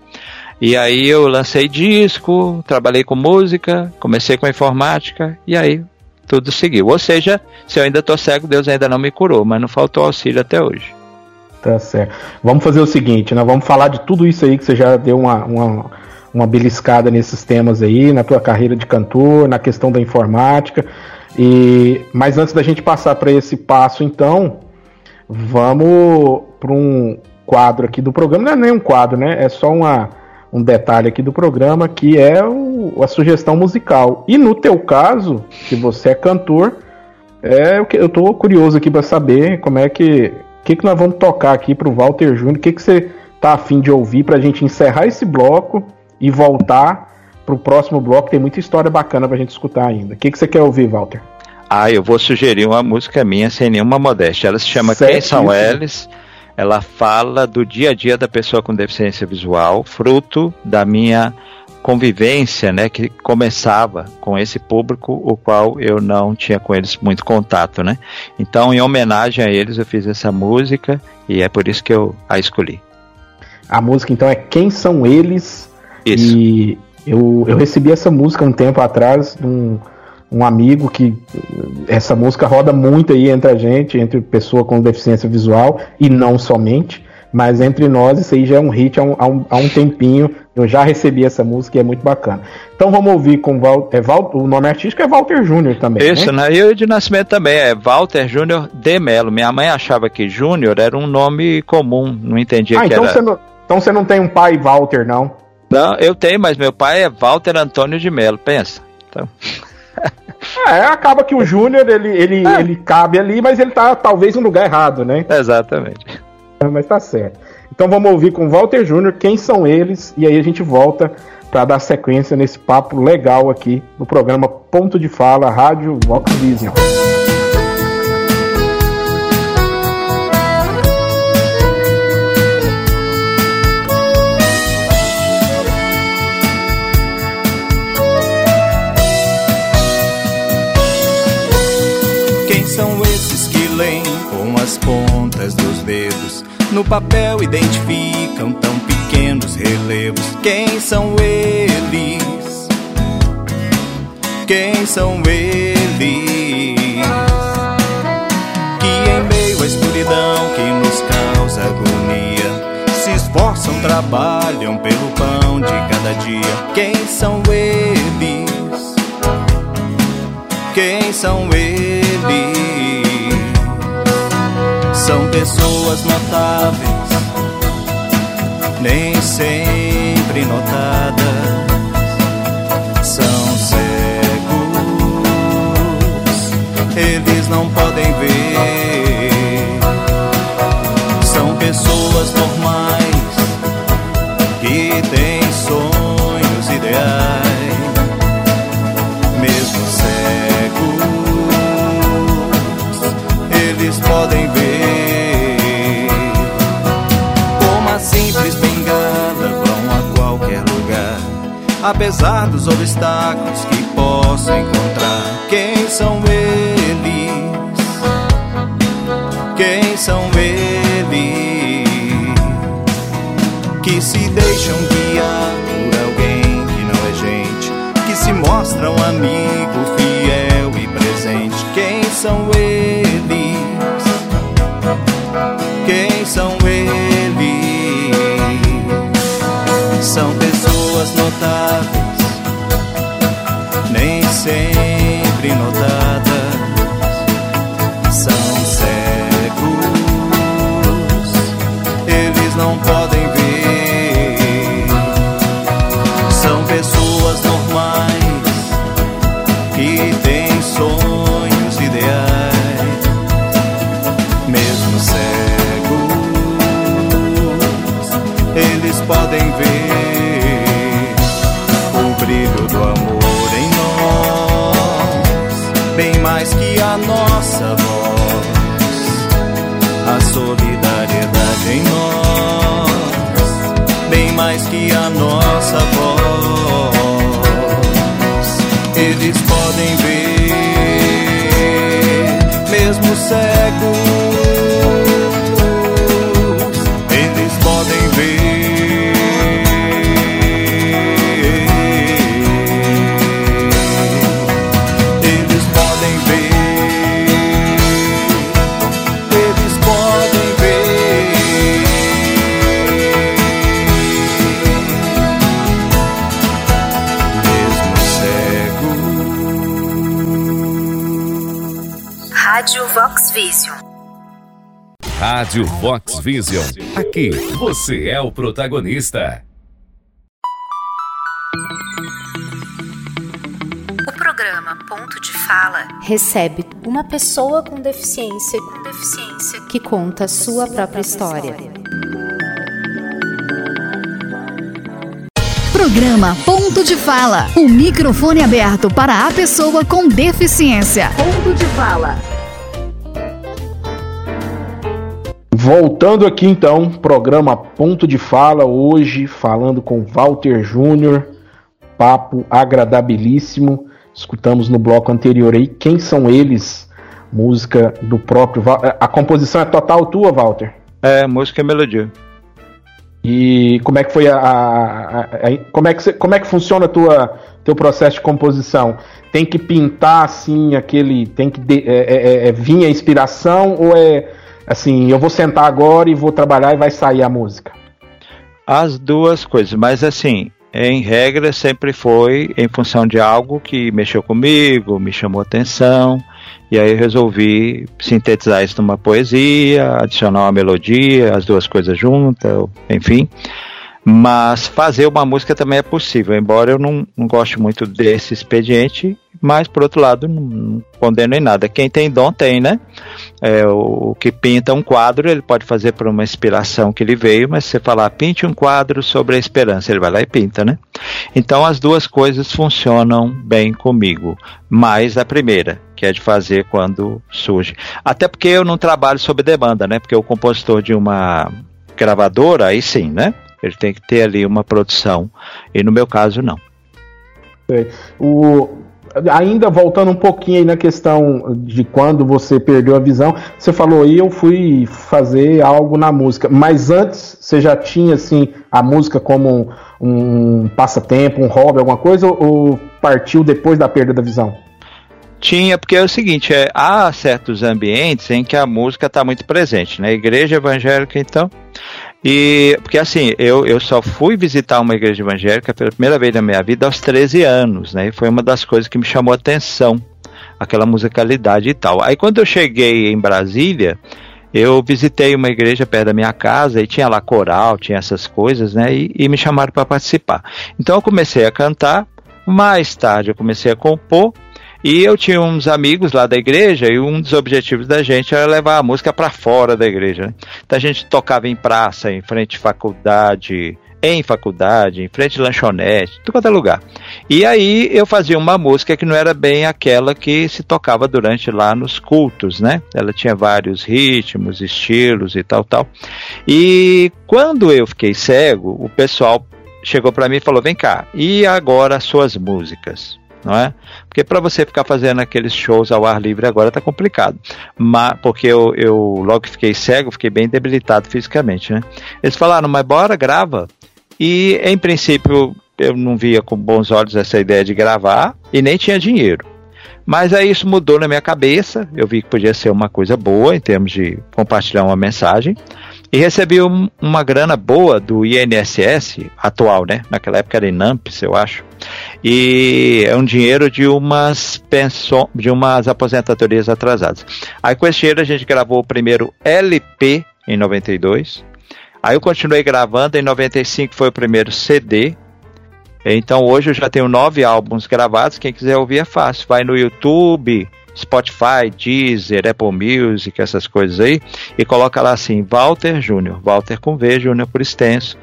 [SPEAKER 3] e aí eu lancei disco, trabalhei com música, comecei com informática e aí tudo seguiu. Ou seja, se eu ainda estou cego, Deus ainda não me curou, mas não faltou auxílio até hoje.
[SPEAKER 2] Tá certo. Vamos fazer o seguinte, nós vamos falar de tudo isso aí que você já deu uma, uma, uma beliscada nesses temas aí, na tua carreira de cantor, na questão da informática. E mas antes da gente passar para esse passo, então, vamos para um quadro aqui do programa. Não é nem um quadro, né? É só uma um detalhe aqui do programa que é o, a sugestão musical. E no teu caso, que você é cantor, é o que eu tô curioso aqui para saber como é que que que nós vamos tocar aqui pro Walter Júnior, o que que você tá afim de ouvir pra gente encerrar esse bloco e voltar pro próximo bloco, tem muita história bacana pra gente escutar ainda. O que, que você quer ouvir, Walter?
[SPEAKER 3] Ah, eu vou sugerir uma música minha sem nenhuma modéstia. Ela se chama Quem São Eles? Ela fala do dia a dia da pessoa com deficiência visual, fruto da minha convivência, né, que começava com esse público, o qual eu não tinha com eles muito contato, né? Então, em homenagem a eles, eu fiz essa música e é por isso que eu a escolhi.
[SPEAKER 2] A música, então, é Quem São Eles?
[SPEAKER 3] Isso.
[SPEAKER 2] E eu, eu recebi essa música um tempo atrás de um, um amigo que essa música roda muito aí entre a gente, entre pessoa com deficiência visual e não somente. Mas entre nós, isso aí já é um hit há um, há um, há um tempinho. Eu já recebi essa música e é muito bacana. Então vamos ouvir com Val, é Val, o nome artístico é Walter Júnior também.
[SPEAKER 3] Isso, né? E o de nascimento também é Walter Júnior de Melo. Minha mãe achava que Júnior era um nome comum, não entendia ah, que
[SPEAKER 2] então
[SPEAKER 3] era.
[SPEAKER 2] Você não, então você não tem um pai Walter, não?
[SPEAKER 3] Não, eu tenho, mas meu pai é Walter Antônio de Melo, pensa. Então.
[SPEAKER 2] É, acaba que o Júnior ele, ele, é. ele cabe ali, mas ele tá talvez no lugar errado, né?
[SPEAKER 3] Exatamente.
[SPEAKER 2] Mas tá certo. Então vamos ouvir com Walter Júnior quem são eles e aí a gente volta para dar sequência nesse papo legal aqui no programa Ponto de Fala Rádio Vox Vision.
[SPEAKER 4] São esses que com as pontas dos dedos? No papel identificam tão pequenos relevos. Quem são eles? Quem são eles? Que em meio à escuridão que nos causa agonia, se esforçam, trabalham pelo pão de cada dia. Quem são eles? Quem são eles? São pessoas notáveis, nem sempre notadas. São cegos, eles não podem ver. São pessoas normais apesar dos obstáculos que posso encontrar. Quem são eles? Quem são eles que se deixam guiar por alguém que não é gente, que se mostram amigo fiel e presente? Quem são eles? Quem são eles? São pessoas
[SPEAKER 5] Vox Vision. Aqui você é o protagonista.
[SPEAKER 6] O programa Ponto de Fala
[SPEAKER 7] recebe uma pessoa com deficiência, com deficiência que conta sua própria história.
[SPEAKER 1] Programa Ponto de Fala. O microfone aberto para a pessoa com deficiência. Ponto de Fala.
[SPEAKER 2] Voltando aqui então, programa Ponto de Fala, hoje falando com Walter Júnior, papo agradabilíssimo. Escutamos no bloco anterior aí quem são eles, música do próprio. A composição é total tua, Walter?
[SPEAKER 3] É, música e melodia.
[SPEAKER 2] E como é que foi a, a, a, como é que como é que funciona a tua teu processo de composição? Tem que pintar assim aquele, tem que de, é, é, é, é, vir a inspiração ou é assim, eu vou sentar agora e vou trabalhar e vai sair a música?
[SPEAKER 3] As duas coisas, mas assim, em regra sempre foi em função de algo que mexeu comigo, me chamou atenção. E aí resolvi sintetizar isso numa poesia, adicionar uma melodia, as duas coisas juntas, enfim. Mas fazer uma música também é possível, embora eu não, não goste muito desse expediente, mas por outro lado não, condeno em nada. Quem tem dom tem, né? É, o, o, que pinta um quadro, ele pode fazer por uma inspiração que ele veio, mas se você falar pinte um quadro sobre a esperança, ele vai lá e pinta, né? Então as duas coisas funcionam bem comigo, mais a primeira, que é de fazer quando surge. Até porque eu não trabalho sob demanda, né? Porque o compositor de uma gravadora, aí sim, né? Ele tem que ter ali uma produção. E no meu caso, não.
[SPEAKER 2] É, o, ainda voltando um pouquinho aí na questão de quando você perdeu a visão, você falou aí eu fui fazer algo na música, mas antes você já tinha assim a música como um, um passatempo, um hobby, alguma coisa, ou partiu depois da perda da visão?
[SPEAKER 3] Tinha, porque é o seguinte, é, há certos ambientes em que a música está muito presente, né? Igreja evangélica, então. E porque assim, eu, eu só fui visitar uma igreja evangélica pela primeira vez na minha vida aos 13 anos, né? E foi uma das coisas que me chamou a atenção, aquela musicalidade e tal. Aí quando eu cheguei em Brasília, eu visitei uma igreja perto da minha casa e tinha lá coral, tinha essas coisas, né? E, e me chamaram para participar. Então eu comecei a cantar. Mais tarde eu comecei a compor e eu tinha uns amigos lá da igreja e um dos objetivos da gente era levar a música para fora da igreja. Né? Então a gente tocava em praça, em frente à faculdade, em faculdade, em frente de lanchonete, tudo quanto é lugar. E aí eu fazia uma música que não era bem aquela que se tocava durante lá nos cultos, né? Ela tinha vários ritmos, estilos e tal, tal. E quando eu fiquei cego, o pessoal chegou para mim e falou: "Vem cá, e agora as suas músicas?" Não é? Porque para você ficar fazendo aqueles shows ao ar livre agora tá complicado. Mas, porque eu, eu logo fiquei cego, fiquei bem debilitado fisicamente, né? Eles falaram, mas bora, grava. E em princípio eu não via com bons olhos essa ideia de gravar e nem tinha dinheiro. Mas aí isso mudou na minha cabeça, eu vi que podia ser uma coisa boa em termos de compartilhar uma mensagem. E recebi um, uma grana boa do INSS atual, né? Naquela época era Inamps, eu acho. E é um dinheiro de umas pensões, de umas aposentadorias atrasadas. Aí com esse dinheiro a gente gravou o primeiro LP em 92. Aí eu continuei gravando, em 95 foi o primeiro CD. Então hoje eu já tenho nove álbuns gravados. Quem quiser ouvir é fácil. Vai no YouTube, Spotify, Deezer, Apple Music, essas coisas aí, e coloca lá assim, Walter Júnior, Walter com V, Júnior por extenso.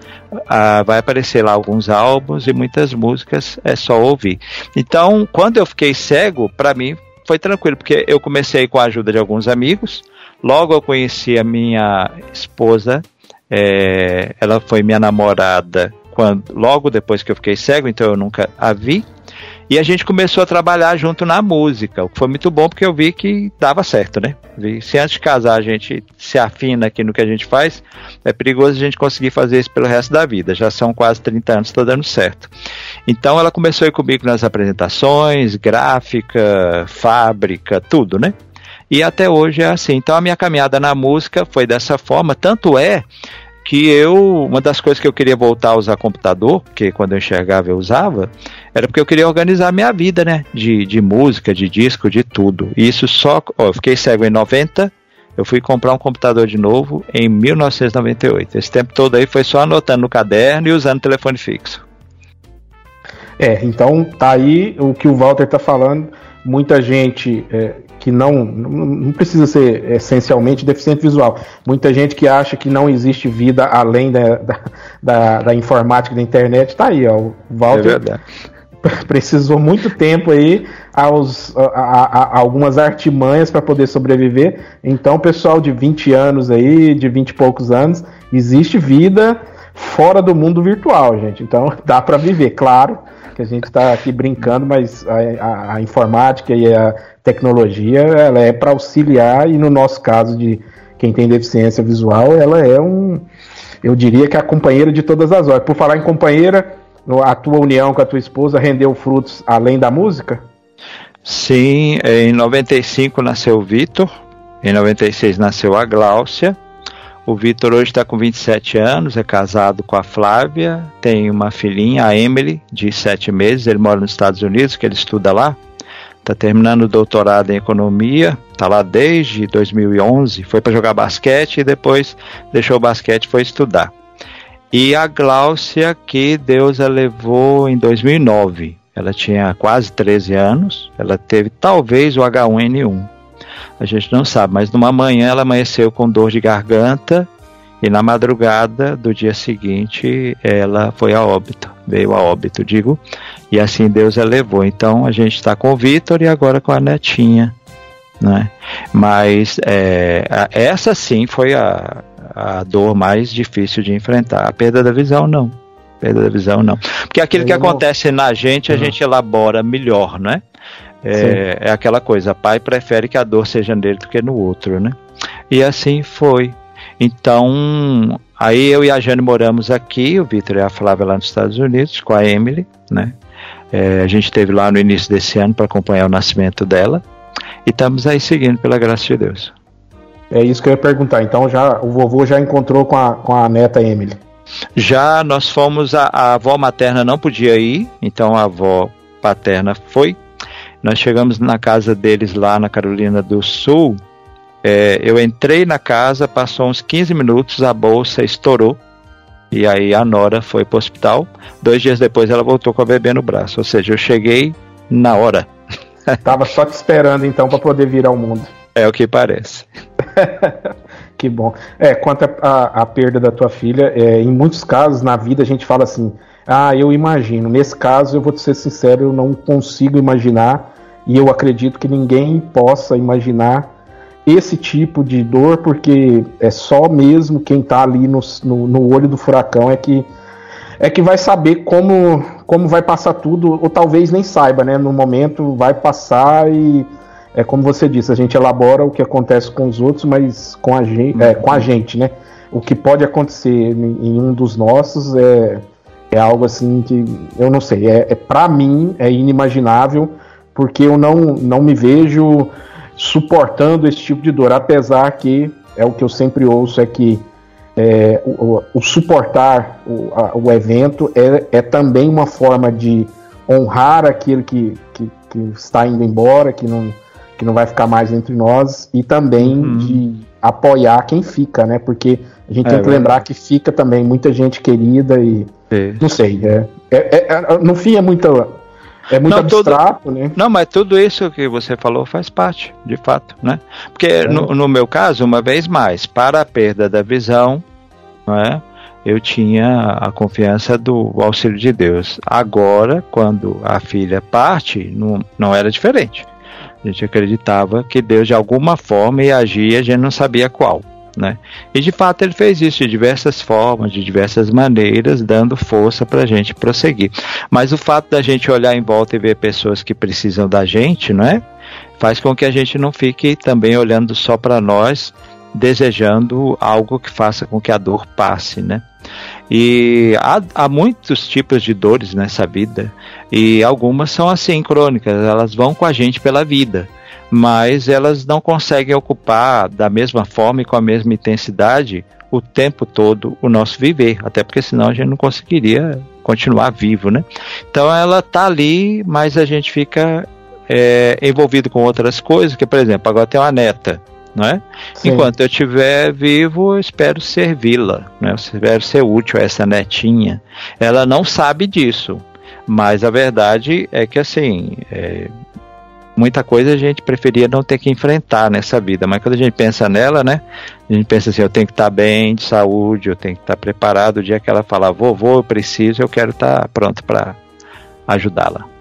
[SPEAKER 3] Ah, vai aparecer lá alguns álbuns e muitas músicas, é só ouvir. Então, quando eu fiquei cego, para mim foi tranquilo, porque eu comecei com a ajuda de alguns amigos, logo eu conheci a minha esposa, é, ela foi minha namorada quando, logo depois que eu fiquei cego, então eu nunca a vi. E a gente começou a trabalhar junto na música, o que foi muito bom porque eu vi que dava certo, né? Se antes de casar a gente se afina aqui no que a gente faz, é perigoso a gente conseguir fazer isso pelo resto da vida. Já são quase 30 anos, está dando certo. Então ela começou a ir comigo nas apresentações, gráfica, fábrica, tudo, né? E até hoje é assim. Então a minha caminhada na música foi dessa forma, tanto é que eu, uma das coisas que eu queria voltar a usar computador, porque quando eu enxergava eu usava, era porque eu queria organizar a minha vida, né? De, de música, de disco, de tudo. E isso só. Ó, eu fiquei cego em 90, eu fui comprar um computador de novo em 1998. Esse tempo todo aí foi só anotando no caderno e usando telefone fixo.
[SPEAKER 2] É, então tá aí o que o Walter tá falando. Muita gente é, que não, não precisa ser essencialmente deficiente visual. Muita gente que acha que não existe vida além da, da, da, da informática da internet, está aí, ó. O Walter é precisou muito tempo aí aos, a, a, a algumas artimanhas para poder sobreviver. Então, pessoal de 20 anos aí, de 20 e poucos anos, existe vida fora do mundo virtual, gente. Então, dá para viver, claro que a gente está aqui brincando, mas a, a, a, informática e a tecnologia ela é para auxiliar e no nosso caso de quem tem deficiência visual, ela é um, eu diria que é a companheira de todas as horas. Por falar em companheira, a tua união com a tua esposa rendeu frutos além da música?
[SPEAKER 3] Sim, em 95 nasceu o Vitor, em 96 nasceu a Gláucia. O Vitor hoje está com 27 anos, é casado com a Flávia, tem uma filhinha, a Emily, de 7 meses. Ele mora nos Estados Unidos, que ele estuda lá. Está terminando o doutorado em economia, está lá desde 2011. Foi para jogar basquete e depois deixou o basquete e foi estudar. E a Gláucia, que Deus a levou em 2009. Ela tinha quase 13 anos, ela teve talvez o H1N1. A gente não sabe, mas numa manhã ela amanheceu com dor de garganta e na madrugada do dia seguinte ela foi a óbito, veio a óbito, digo, e assim Deus a levou. Então a gente está com o Vitor e agora com a netinha, né? Mas é, essa sim foi a, a dor mais difícil de enfrentar. A perda da visão não perda da visão, não. Porque aquilo que acontece na gente, a uhum. gente elabora melhor, né? É, é, aquela coisa, pai prefere que a dor seja nele do que no outro, né? E assim foi. Então, aí eu e a Jane moramos aqui, o Vitor e a Flávia lá nos Estados Unidos, com a Emily, né? É, a gente esteve lá no início desse ano para acompanhar o nascimento dela. E estamos aí seguindo pela graça de Deus.
[SPEAKER 2] É isso que eu ia perguntar. Então já o vovô já encontrou com a, com a neta Emily.
[SPEAKER 3] Já nós fomos, a, a avó materna não podia ir, então a avó paterna foi. Nós chegamos na casa deles lá na Carolina do Sul. É, eu entrei na casa, passou uns 15 minutos, a bolsa estourou. E aí a Nora foi para o hospital. Dois dias depois ela voltou com a bebê no braço. Ou seja, eu cheguei na hora.
[SPEAKER 2] Tava só te esperando então para poder vir ao mundo.
[SPEAKER 3] É o que parece.
[SPEAKER 2] Que bom. É, quanto à perda da tua filha, é, em muitos casos na vida a gente fala assim: ah, eu imagino. Nesse caso, eu vou te ser sincero, eu não consigo imaginar e eu acredito que ninguém possa imaginar esse tipo de dor, porque é só mesmo quem está ali no, no, no, olho do furacão é que é que vai saber como, como vai passar tudo, ou talvez nem saiba, né? No momento vai passar e é como você disse, a gente elabora o que acontece com os outros, mas com a gente, é, com a gente né? O que pode acontecer em, em um dos nossos é, é algo assim que eu não sei, é, é para mim é inimaginável, porque eu não, não me vejo suportando esse tipo de dor, apesar que é o que eu sempre ouço é que é, o, o, suportar o, a, o evento é, é também uma forma de honrar aquele que, que, que está indo embora, que não que não vai ficar mais entre nós, e também uhum. de apoiar quem fica, né? Porque a gente é, tem que lembrar que fica também muita gente querida e. Não sei, é, é, é, é, no fim é muito. É muito não, abstrato,
[SPEAKER 3] tudo,
[SPEAKER 2] né?
[SPEAKER 3] Não, mas tudo isso que você falou faz parte, de fato, né? Porque é. no, no, meu caso, uma vez mais, para a perda da visão, né, eu tinha a confiança do auxílio de Deus. Agora, quando a filha parte, não, não era diferente. A gente acreditava que Deus de alguma forma ia agir, a gente não sabia qual. Né? E de fato ele fez isso de diversas formas, de diversas maneiras, dando força para a gente prosseguir. Mas o fato da gente olhar em volta e ver pessoas que precisam da gente, não é? Faz com que a gente não fique também olhando só para nós, desejando algo que faça com que a dor passe, né? E há, há, muitos tipos de dores nessa vida, e algumas são assim crônicas, elas vão com a gente pela vida, mas elas não conseguem ocupar da mesma forma e com a mesma intensidade o tempo todo o nosso viver, até porque senão a gente não conseguiria continuar vivo, né? Então ela tá ali, mas a gente fica é, envolvido com outras coisas, que por exemplo, agora tem uma neta, é? Enquanto eu estiver vivo, eu espero servi-la, né? eu espero ser útil a essa netinha. Ela não sabe disso, mas a verdade é que assim, é, muita coisa a gente preferia não ter que enfrentar nessa vida, mas quando a gente pensa nela, né, a gente pensa assim, eu tenho que estar bem de saúde, eu tenho que estar preparado o dia que ela falar, vovô, eu preciso, eu quero estar pronto para ajudá-la.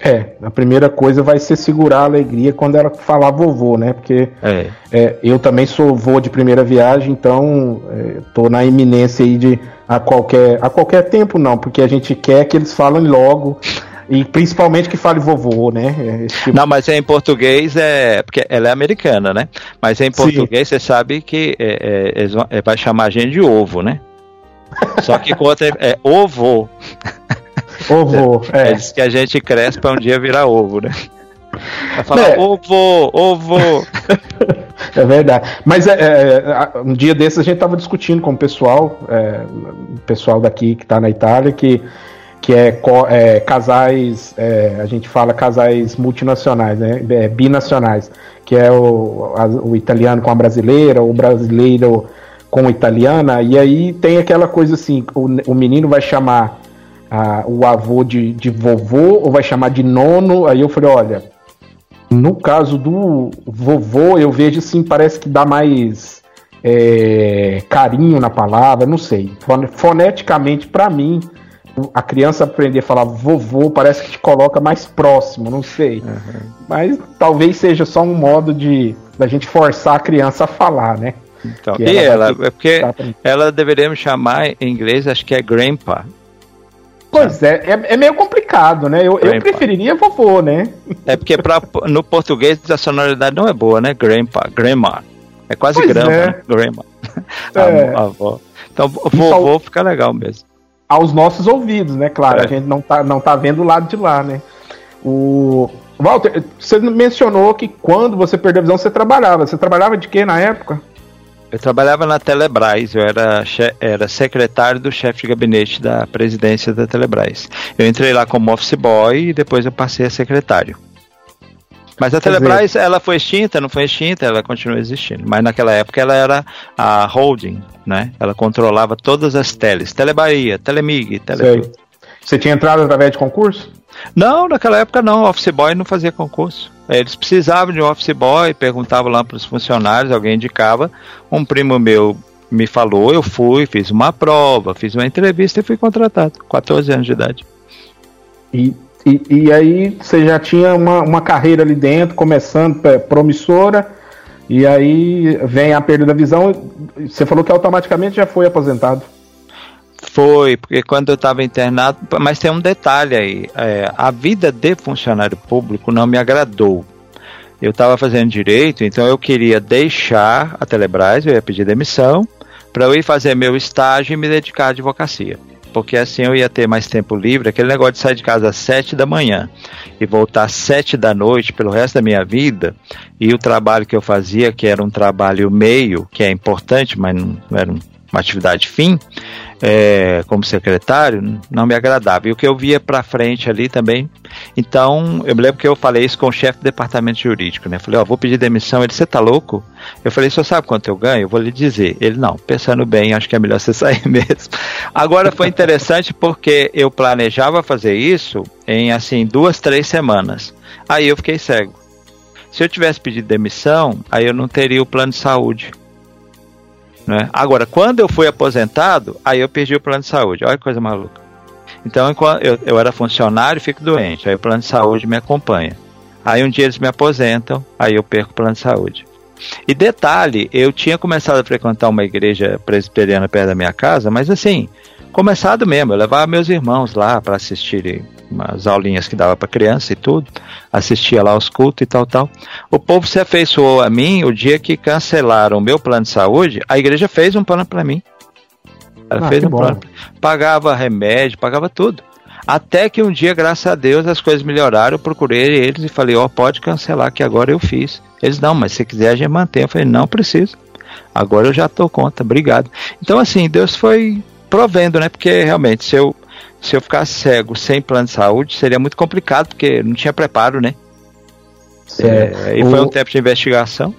[SPEAKER 2] É, a primeira coisa vai ser segurar a alegria quando ela falar vovô, né? Porque é. É, eu também sou vô de primeira viagem, então é, tô na iminência aí de a qualquer, a qualquer tempo não, porque a gente quer que eles falem logo e principalmente que fale vovô, né?
[SPEAKER 3] É, tipo... Não, mas em português é. Porque ela é americana, né? Mas em português Sim. você sabe que é, é, vai chamar a gente de ovo, né? Só que conta é, é ovo.
[SPEAKER 2] Ovo,
[SPEAKER 3] é. é. Diz que a gente cresce para um dia virar ovo, né? Vai falar é. ovo, ovo.
[SPEAKER 2] É verdade. Mas é, é, um dia desses a gente estava discutindo com o pessoal, é, o pessoal daqui que está na Itália, que que é, é casais, é, a gente fala casais multinacionais, né, é, binacionais, que é o, a, o italiano com a brasileira, o brasileiro com a italiana, e aí tem aquela coisa assim, o, o menino vai chamar a, o avô de, de vovô ou vai chamar de nono, aí eu falei, olha, no caso do vovô, eu vejo assim, parece que dá mais é, carinho na palavra, não sei, foneticamente para mim a criança aprender a falar vovô parece que te coloca mais próximo, não sei. Uhum. Mas talvez seja só um modo de da gente forçar a criança a falar, né?
[SPEAKER 3] Então, e ela, ela é porque ela deveríamos chamar em inglês, acho que é grandpa.
[SPEAKER 2] Pois é, é, é meio complicado, né? Eu, eu, preferiria vovô, né?
[SPEAKER 3] É porque pra, no português a sonoridade não é boa, né? Grandpa, grandma. É quase pois grandma, é. né? Grandma. É. A, avó. Então, vovô fica legal mesmo
[SPEAKER 2] aos nossos ouvidos, né? Claro, é. a gente não tá, não tá vendo o lado de lá, né? O Walter, você mencionou que quando você perdeu a visão você trabalhava. Você trabalhava de quê na época?
[SPEAKER 3] Eu trabalhava na Telebrás, eu era, era secretário do chefe de gabinete da presidência da Telebrás. Eu entrei lá como office boy e depois eu passei a secretário. Mas a Telebrás, ela foi extinta, não foi extinta, ela continua existindo. Mas naquela época ela era a holding, né? Ela controlava todas as teles, Telebahia, Telemig, Tele...
[SPEAKER 2] Você tinha entrado através de concurso?
[SPEAKER 3] Não, naquela época não, Office Boy não fazia concurso. Eles precisavam de um Office Boy, perguntavam lá para os funcionários, alguém indicava. Um primo meu me falou, eu fui, fiz uma prova, fiz uma entrevista e fui contratado, 14 anos de idade.
[SPEAKER 2] E e, e aí você já tinha uma, uma carreira ali dentro, começando é, promissora, e aí vem a perda da visão. Você falou que automaticamente já foi aposentado.
[SPEAKER 3] Foi, porque quando eu estava internado, mas tem um detalhe aí: é, a vida de funcionário público não me agradou. Eu estava fazendo direito, então eu queria deixar a Telebrás, eu ia pedir demissão, para eu ir fazer meu estágio e me dedicar à advocacia porque assim eu ia ter mais tempo livre. Aquele negócio de sair de casa às sete da manhã e voltar às sete da noite pelo resto da minha vida, e o trabalho que eu fazia, que era um trabalho meio, que é importante, mas não era uma atividade fim, é, como secretário não me agradava. E o que eu via para frente ali também. Então, eu me lembro que eu falei isso com o chefe do departamento jurídico, né? Falei, ó, oh, vou pedir demissão. Ele, você tá louco? Eu falei, você sabe quanto eu ganho? Eu vou lhe dizer. Ele, não, pensando bem, acho que é melhor você sair mesmo. Agora foi interessante porque eu planejava fazer isso em, assim, duas, três semanas. Aí eu fiquei cego. Se eu tivesse pedido demissão, aí eu não teria o plano de saúde. Né? Agora, quando eu fui aposentado, aí eu perdi o plano de saúde. Olha que coisa maluca. Então, eu, eu era funcionário fico doente. Aí o plano de saúde me acompanha. Aí um dia eles me aposentam, aí eu perco o plano de saúde. E detalhe, eu tinha começado a frequentar uma igreja presbiteriana perto da minha casa, mas assim, começado mesmo, eu levava meus irmãos lá para assistirem umas aulinhas que dava para criança e tudo, assistia lá os cultos e tal, tal. O povo se afeiçoou a mim o dia que cancelaram o meu plano de saúde, a igreja fez um plano para mim. Ela ah, fez um bom. plano. Pagava remédio, pagava tudo. Até que um dia, graças a Deus, as coisas melhoraram. Eu procurei eles e falei: Ó, oh, pode cancelar, que agora eu fiz. Eles, não, mas se quiser a gente mantém. Eu falei: Não precisa. Agora eu já tô conta, obrigado. Então, assim, Deus foi provendo, né? Porque realmente, se eu se eu ficar cego sem plano de saúde, seria muito complicado, porque não tinha preparo, né? É, e foi o... um tempo de investigação.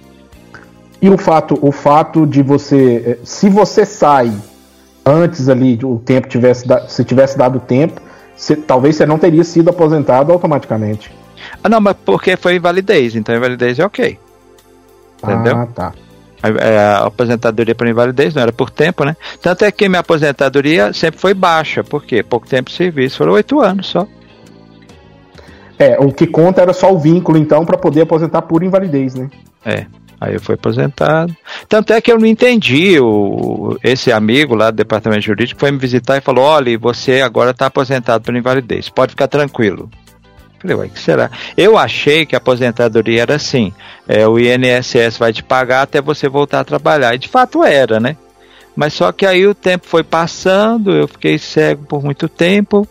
[SPEAKER 2] E o fato, o fato de você, eh, se você sai antes ali, o tempo tivesse, se tivesse dado tempo, você, talvez você não teria sido aposentado automaticamente.
[SPEAKER 3] Ah, não, mas porque foi invalidez, então invalidez é ok. Entendeu?
[SPEAKER 2] Ah, tá.
[SPEAKER 3] A, é, a aposentadoria por invalidez não era por tempo, né? Tanto é que minha aposentadoria sempre foi baixa. Por quê? Pouco tempo de serviço, foram oito anos só.
[SPEAKER 2] É, o que conta era só o vínculo, então, para poder aposentar por invalidez, né?
[SPEAKER 3] É. Aí eu fui aposentado. Tanto é que eu não entendi. O, esse amigo lá do departamento jurídico foi me visitar e falou: olha, você agora está aposentado por invalidez, pode ficar tranquilo. Falei, que será? Eu achei que a aposentadoria era assim: é, o INSS vai te pagar até você voltar a trabalhar. E de fato era, né? Mas só que aí o tempo foi passando, eu fiquei cego por muito tempo.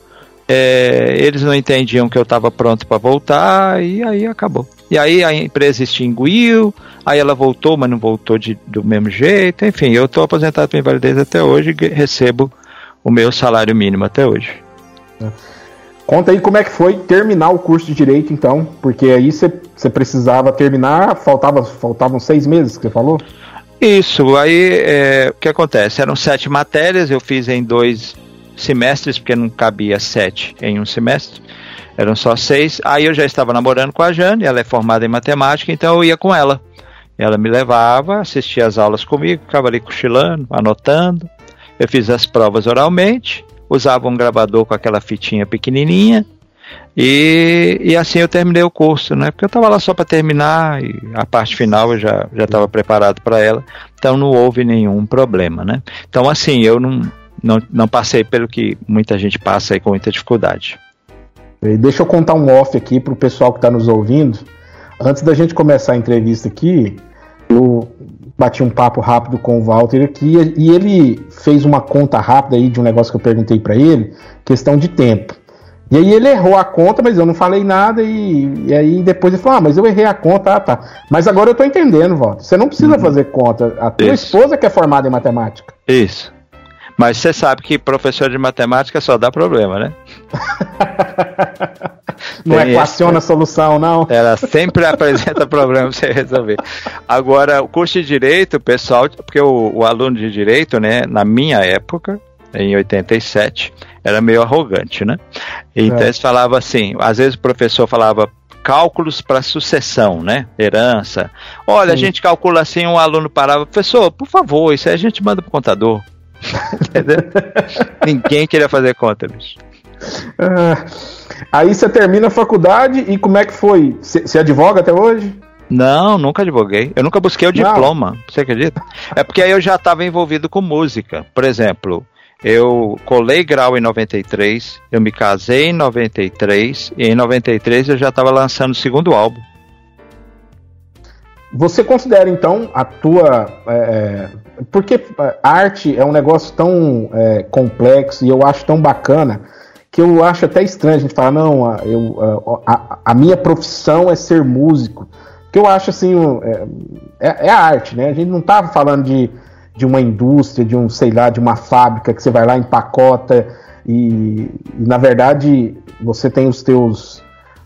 [SPEAKER 3] É, eles não entendiam que eu estava pronto para voltar e aí acabou. E aí a empresa extinguiu, aí ela voltou, mas não voltou de, do mesmo jeito. Enfim, eu estou aposentado por invalidez até hoje e recebo o meu salário mínimo até hoje.
[SPEAKER 2] Conta aí como é que foi terminar o curso de direito, então, porque aí você precisava terminar, faltava, faltavam seis meses que você falou?
[SPEAKER 3] Isso, aí é, o que acontece? Eram sete matérias, eu fiz em dois semestres, porque não cabia sete em um semestre, eram só seis. Aí eu já estava namorando com a Jane, ela é formada em matemática, então eu ia com ela. Ela me levava, assistia as aulas comigo, ficava ali cochilando, anotando. Eu fiz as provas oralmente, usava um gravador com aquela fitinha pequenininha. E, e assim eu terminei o curso, né? Porque eu estava lá só para terminar e a parte final eu já estava preparado para ela, então não houve nenhum problema, né? Então assim, eu não, não, não passei pelo que muita gente passa aí com muita dificuldade.
[SPEAKER 2] Deixa eu contar um off aqui para o pessoal que está nos ouvindo. Antes da gente começar a entrevista aqui, eu bati um papo rápido com o Walter aqui e ele fez uma conta rápida aí de um negócio que eu perguntei para ele, questão de tempo. E aí ele errou a conta, mas eu não falei nada e, e, aí depois ele falou, ah, mas eu errei a conta, ah tá. Mas agora eu tô entendendo, Walter. Você não precisa uhum. fazer conta. A tua Isso. esposa que é formada em matemática.
[SPEAKER 3] Isso. Mas você sabe que professor de matemática só dá problema, né?
[SPEAKER 2] não Tem equaciona a solução, não.
[SPEAKER 3] Ela sempre apresenta problema para você resolver. Agora, o curso de direito, pessoal, porque o, o, aluno de direito, né, na minha época, em 87, era meio arrogante, né? Então é. eles falavam assim, às vezes o professor falava cálculos para sucessão, né? Herança. Olha, Sim. a gente calcula assim, um aluno parava, professor, por favor, isso aí a gente manda pro contador. Ninguém queria fazer conta, bicho.
[SPEAKER 2] Ah, aí você termina a faculdade e como é que foi? Você advoga até hoje?
[SPEAKER 3] Não, nunca advoguei. Eu nunca busquei o Não. diploma. Você acredita? É porque aí eu já estava envolvido com música. Por exemplo, eu colei grau em 93, eu me casei em 93 e em 93 eu já estava lançando o segundo álbum.
[SPEAKER 2] Você considera então a tua. É, é porque arte é um negócio tão é, complexo e eu acho tão bacana que eu acho até estranho a gente falar, não, eu, a, a minha profissão é ser músico. Que eu acho assim, é, é, é, a arte, né? A gente não estava falando de, de uma indústria, de um, sei lá, de uma fábrica que você vai lá, empacota e, e na verdade você tem os teus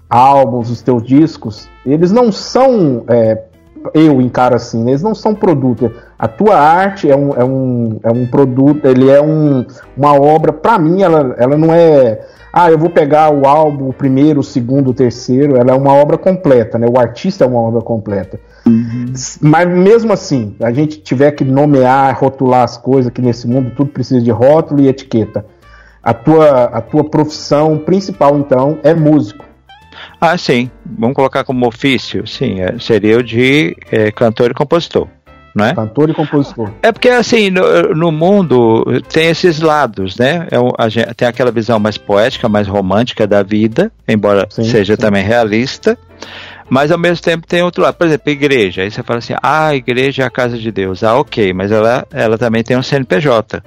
[SPEAKER 2] álbuns, os teus discos, eles não são é, eu encaro assim, eles não são produto. A tua arte é um, é um, é um produto, ele é um, uma obra, para mim, ela, ela não é. Ah, eu vou pegar o álbum, o primeiro, o segundo, o terceiro, ela é uma obra completa, né? O artista é uma obra completa. Uhum. Mas mesmo assim, a gente tiver que nomear, rotular as coisas que nesse mundo tudo precisa de rótulo e etiqueta. A tua, a tua profissão principal, então, é músico.
[SPEAKER 3] Ah, sim. Vamos colocar como ofício? Sim, é, seria o de é, cantor e compositor. Não é?
[SPEAKER 2] Cantor e compositor.
[SPEAKER 3] É porque, assim, no, no mundo tem esses lados, né? É, gente, tem aquela visão mais poética, mais romântica da vida, embora sim, seja sim. também realista, mas ao mesmo tempo tem outro lado. Por exemplo, igreja. Aí você fala assim, ah, a igreja é a casa de Deus. Ah, ok, mas ela, ela também tem um CNPJ.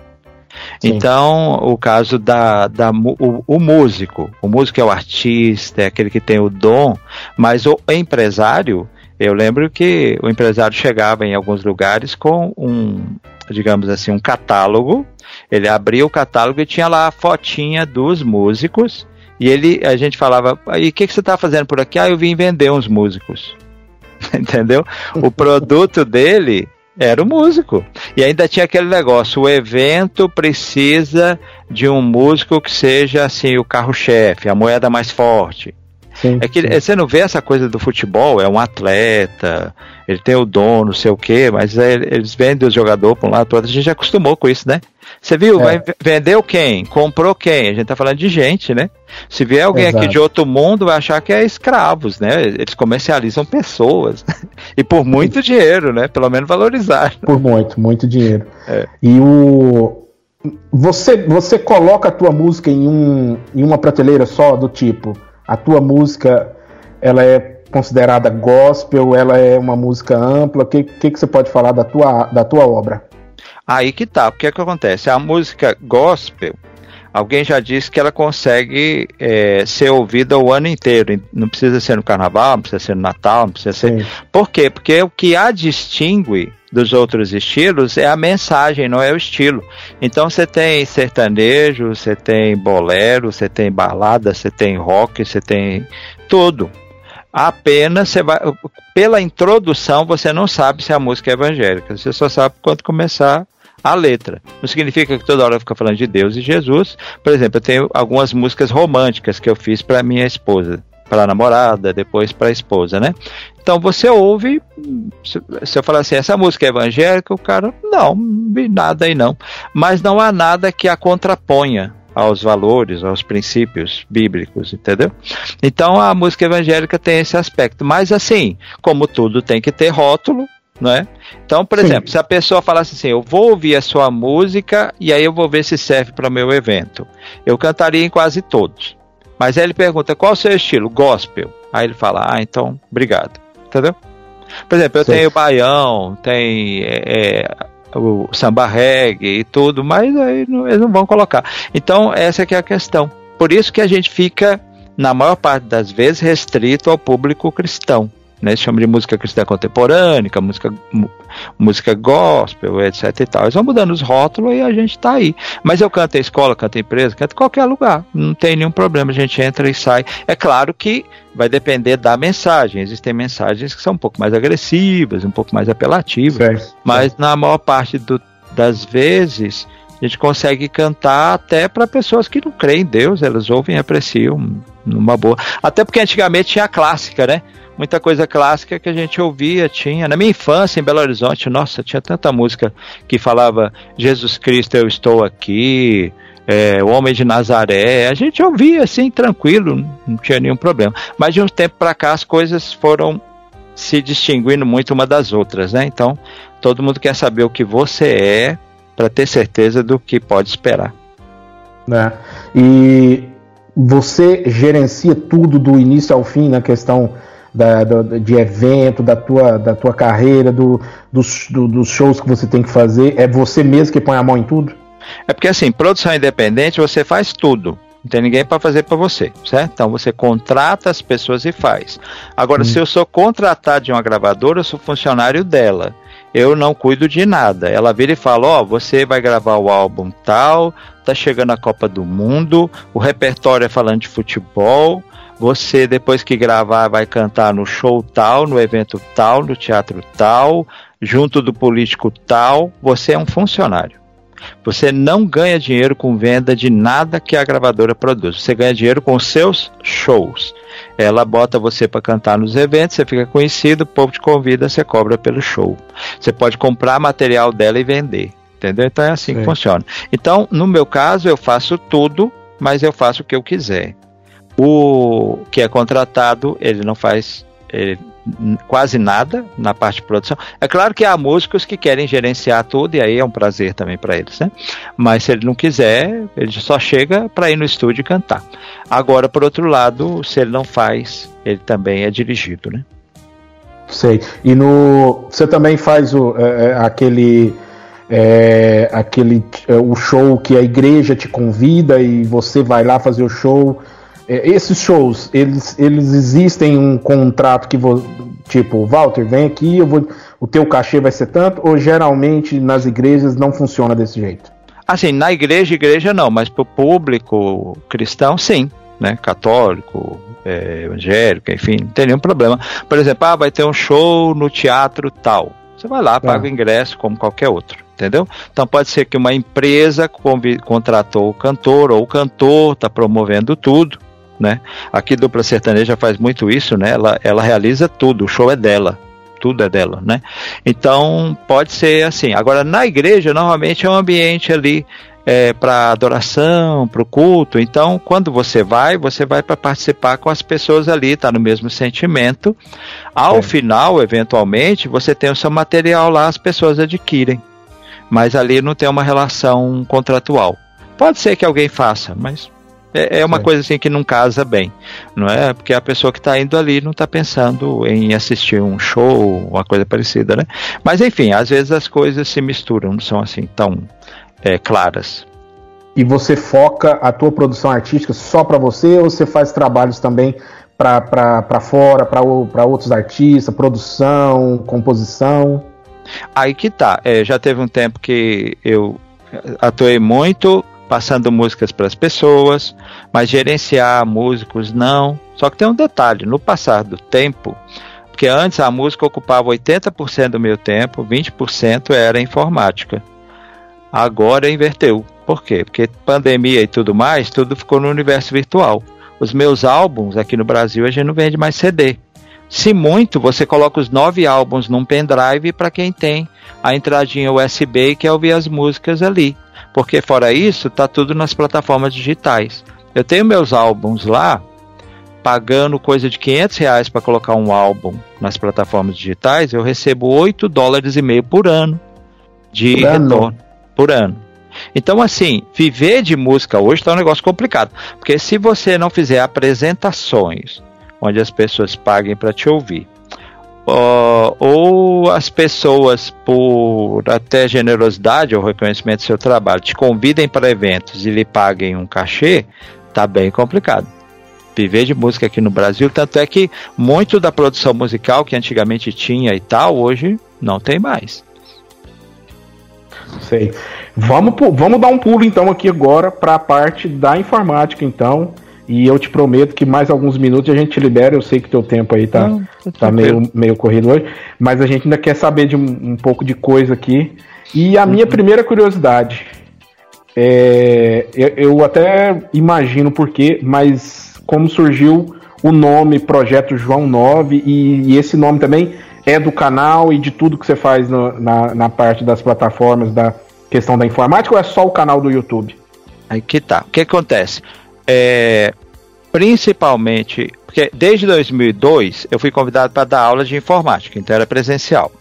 [SPEAKER 3] Então, o caso da, da o, o, músico, o músico é o artista, é aquele que tem o dom, mas o empresário, eu lembro que o empresário chegava em alguns lugares com um, digamos assim, um catálogo. Ele abria o catálogo e tinha lá a fotinha dos músicos. E ele, a gente falava, e o que, que você está fazendo por aqui? Ah, eu vim vender uns músicos. Entendeu? O produto dele era o músico. E ainda tinha aquele negócio: o evento precisa de um músico que seja assim o carro-chefe, a moeda mais forte.
[SPEAKER 2] Sim,
[SPEAKER 3] é que
[SPEAKER 2] sim.
[SPEAKER 3] você não vê essa coisa do futebol, é um atleta, ele tem o dono, não sei o quê, mas é, eles vendem o jogador para um lado para outro. A gente já acostumou com isso, né? Você viu?
[SPEAKER 2] É.
[SPEAKER 3] Vai, vendeu quem? Comprou quem? A gente tá falando de gente, né? Se vier alguém aqui
[SPEAKER 2] Exato.
[SPEAKER 3] de outro mundo, vai achar que é escravos, né? Eles comercializam pessoas. e por muito dinheiro, né? Pelo menos valorizar.
[SPEAKER 2] Por muito, muito dinheiro.
[SPEAKER 3] É.
[SPEAKER 2] E o. Você, você coloca a tua música em, um, em uma prateleira só, do tipo, a tua música ela é considerada gospel, ela é uma música ampla. O que, que, que você pode falar da tua, da tua obra?
[SPEAKER 3] Aí que tá, o que é que acontece? A música gospel, alguém já disse que ela consegue é, ser ouvida o ano inteiro. Não precisa ser no carnaval, não precisa ser no Natal, não precisa ser.
[SPEAKER 2] Sim.
[SPEAKER 3] Por quê? Porque o que a distingue dos outros estilos é a mensagem, não é o estilo. Então você tem sertanejo, você tem bolero, você tem balada, você tem rock, você tem tudo. Apenas vai, pela introdução você não sabe se a música é evangélica, você só sabe quando começar a letra. Não significa que toda hora fica falando de Deus e Jesus. Por exemplo, eu tenho algumas músicas românticas que eu fiz para minha esposa, para a namorada, depois para a esposa, né? Então você ouve, se eu falar assim, essa música é evangélica, o cara, não, nada aí não. Mas não há nada que a contraponha aos valores, aos princípios bíblicos, entendeu? Então a música evangélica tem esse aspecto. Mas assim, como tudo tem que ter rótulo, não é? Então, por
[SPEAKER 2] Sim.
[SPEAKER 3] exemplo, se a pessoa falasse assim, eu vou ouvir a sua música e aí eu vou ver se serve para o meu evento. Eu cantaria em quase todos. Mas aí ele pergunta, qual o seu estilo? Gospel. Aí ele fala, ah, então, obrigado. Entendeu? Por exemplo, eu
[SPEAKER 2] Sim.
[SPEAKER 3] tenho baião, tem é, é, o samba reggae e tudo, mas aí não- eles não vão colocar. Então, essa que é a questão. Por isso que a gente fica, na maior parte das vezes, restrito ao público cristão. Né? Se chama de música cristã contemporânea, música, música gospel, etc e tal. Eles vão mudando os rótulos e a gente tá aí. Mas eu canto em escola, canto em empresa, canto em qualquer lugar. Não tem nenhum problema, a gente entra e sai. É claro que vai depender da mensagem. Existem mensagens que são um pouco mais agressivas, um pouco mais apelativas.
[SPEAKER 2] Certo.
[SPEAKER 3] Mas na maior parte do- das vezes a gente consegue cantar até para pessoas que não creem em Deus, elas ouvem e apreciam numa boa. Até porque antigamente tinha a clássica, né? Muita coisa clássica que a gente ouvia, tinha. Na minha infância em Belo Horizonte, nossa, tinha tanta música que falava Jesus Cristo, eu estou aqui, é, o Homem de Nazaré. A gente ouvia assim, tranquilo, não tinha nenhum problema. Mas de um tempo para cá as coisas foram se distinguindo muito uma das outras, né? Então, todo mundo quer saber o que você é para ter certeza do que pode esperar.
[SPEAKER 2] né? E você gerencia tudo do início ao fim na questão da, do- de evento, da tua, da tua carreira, do, dos, do- dos shows que você tem que fazer. É você mesmo que põe a mão em tudo?
[SPEAKER 3] É porque assim, produção independente você faz tudo. Não tem ninguém para fazer para você, certo? Então você contrata as pessoas e faz. Agora, se eu sou contratado de uma gravadora, eu sou funcionário dela. Eu não cuido de nada. Ela vira e fala: Ó, você vai gravar o álbum tal, tá chegando a Copa do Mundo, o repertório é falando de futebol. Você, depois que gravar, vai cantar no show tal, no evento tal, no teatro tal, junto do político tal. Você é um funcionário. Você não ganha dinheiro com venda de nada que a gravadora produz. Você ganha dinheiro com os seus shows. Ela bota você para cantar nos eventos, você fica conhecido, o povo te convida, você cobra pelo show. Você pode comprar material dela e vender. Entendeu? Então é assim que
[SPEAKER 2] Sim.
[SPEAKER 3] funciona. Então, no meu caso, eu faço tudo, mas eu faço o que eu quiser. O que é contratado, ele não faz ele, quase nada na parte de produção. É claro que há músicos que querem gerenciar tudo e aí é um prazer também para eles, né? Mas se ele não quiser, ele só chega para ir no estúdio e cantar. Agora, por outro lado, se ele não faz, ele também é dirigido, né?
[SPEAKER 2] Sei. E no. Você também faz o, é, é, aquele. é, aquele é, o show que a igreja te convida e você vai lá fazer o show. É, esses shows, eles, eles existem um contrato que vo, tipo, Walter, vem aqui, eu vou, o teu cachê vai ser tanto, ou geralmente nas igrejas não funciona desse jeito?
[SPEAKER 3] Assim, na igreja, igreja não, mas para o público cristão, sim, né? Católico, é, evangélico, enfim, não tem nenhum problema. Por exemplo, ah, vai ter um show no teatro tal. Você vai lá, paga o ingresso como qualquer outro, entendeu? Então pode ser que uma empresa contratou o cantor, ou o cantor está promovendo tudo, né? Aqui dupla sertaneja faz muito isso, né? Ela, ela realiza tudo, o show é dela, tudo é dela, né? Então pode ser assim. Agora na igreja normalmente é um ambiente ali é, para adoração, para o culto. Então quando você vai, você vai para participar com as pessoas ali, tá no mesmo sentimento. Ao é. final, eventualmente, você tem o seu material lá, as pessoas adquirem, mas ali não tem uma relação contratual. Pode ser que alguém faça, mas é, é uma Sim. coisa assim que não casa bem, não é? Porque a pessoa que está indo ali não está pensando em assistir um show, uma coisa parecida, né? Mas enfim, às vezes as coisas se misturam, não são assim tão é, claras.
[SPEAKER 2] E você foca a tua produção artística só para você ou você faz trabalhos também para fora, para outros artistas, produção, composição?
[SPEAKER 3] Aí que tá. É, já teve um tempo que eu atuei muito passando músicas para as pessoas, mas gerenciar músicos não. Só que tem um detalhe: no passar do tempo, porque antes a música ocupava 80% do meu tempo, 20% era informática. Agora inverteu. Por quê? Porque pandemia e tudo mais, tudo ficou no universo virtual. Os meus álbuns aqui no Brasil a gente não vende mais CD. Se muito, você coloca os nove álbuns num pendrive para quem tem a entradinha USB e quer ouvir as músicas ali porque fora isso, tá tudo nas plataformas digitais. Eu tenho meus álbuns lá, pagando coisa de 500 reais para colocar um álbum nas plataformas digitais, eu recebo 8 dólares e meio por ano de por retorno ano. por ano. Então, assim, viver de música hoje está um negócio complicado, porque se você não fizer apresentações onde as pessoas paguem para te ouvir, Uh, ou as pessoas, por até generosidade ou reconhecimento do seu trabalho, te convidem para eventos e lhe paguem um cachê, tá bem complicado. Viver de música aqui no Brasil, tanto é que muito da produção musical que antigamente tinha e tal, hoje não tem mais.
[SPEAKER 2] Sei. Vamos, vamos dar um pulo então aqui agora para a parte da informática, então. E eu te prometo que mais alguns minutos a gente te libera. Eu sei que teu tempo aí tá, Não, tá meio, meio corrido hoje, mas a gente ainda quer saber de um, um pouco de coisa aqui. E a uhum. minha primeira curiosidade, é, eu, eu, até imagino porquê, mas como surgiu o nome Projeto João 9 e, e, esse nome também é do canal e de tudo que você faz no, na, na parte das plataformas da questão da informática ou é só o canal do YouTube?
[SPEAKER 3] Aí que tá. O que acontece? É, principalmente, porque desde 2002 eu fui convidado para dar aula de informática, então era presencial.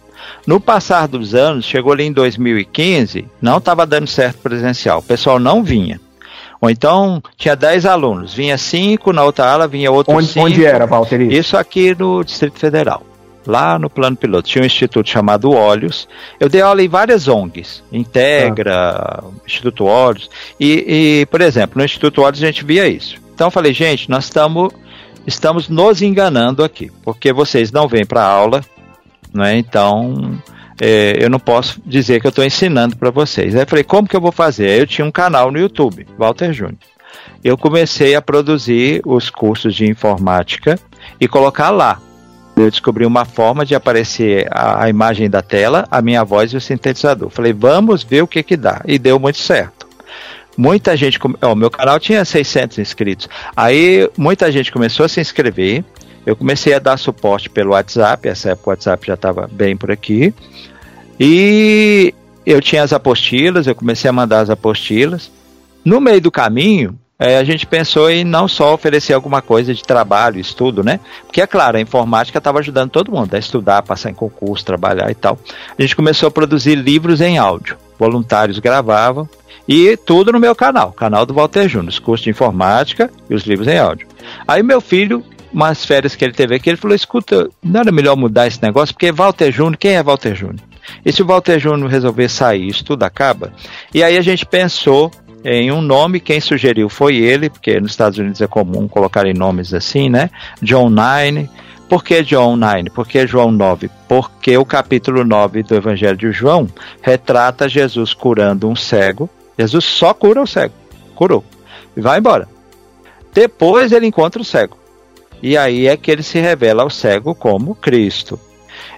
[SPEAKER 3] No passar dos anos, chegou ali em 2015, não estava dando certo presencial, o pessoal não vinha. Ou então tinha 10 alunos, vinha 5, na outra aula vinha outro 5.
[SPEAKER 2] Onde, onde era, Walter?
[SPEAKER 3] Isso aqui no Distrito Federal lá no plano piloto. Tinha um instituto chamado Olhos. Eu dei aula em várias ONGs, Integra, ah. Instituto Olhos. E, e, por exemplo, no Instituto Olhos a gente via isso. Então eu falei, gente, nós estamos estamos nos enganando aqui, porque vocês não vêm para aula, né? Então é, eu não posso dizer que eu estou ensinando para vocês. Aí eu falei, como que eu vou fazer? Aí eu tinha um canal no YouTube, Walter Júnior. Eu comecei a produzir os cursos de informática e colocar lá eu descobri uma forma de aparecer a, a, imagem da tela, a minha voz e o sintetizador. Falei, vamos ver o que que dá. E deu muito certo. Muita gente, o meu canal tinha 600 inscritos. Aí muita gente começou a se inscrever. Eu comecei a dar suporte pelo WhatsApp. Essa época o WhatsApp já estava bem por aqui. E eu tinha as apostilas, eu comecei a mandar as apostilas. No meio do caminho, é, a gente pensou em não só oferecer alguma coisa de trabalho, estudo, né? Porque, é claro, a informática estava ajudando todo mundo a estudar, passar em concurso, trabalhar e tal. A gente começou a produzir livros em áudio. Voluntários gravavam e tudo no meu canal, canal do Walter Júnior, os cursos de informática e os livros em áudio. Aí meu filho, umas férias que ele teve aqui, ele falou: escuta, não era melhor mudar esse negócio, porque Walter Júnior, quem é Walter Júnior? E se o Walter Júnior resolver sair, isso tudo acaba? E aí a gente pensou em um nome, quem sugeriu foi ele, porque nos Estados Unidos é comum colocarem nomes assim, né? John Nine. Por que John 9? Por que João 9? Porque o capítulo 9 do Evangelho de João retrata Jesus curando um cego. Jesus só cura o cego. Curou. E vai embora. Depois ele encontra o cego. E aí é que ele se revela ao cego como Cristo.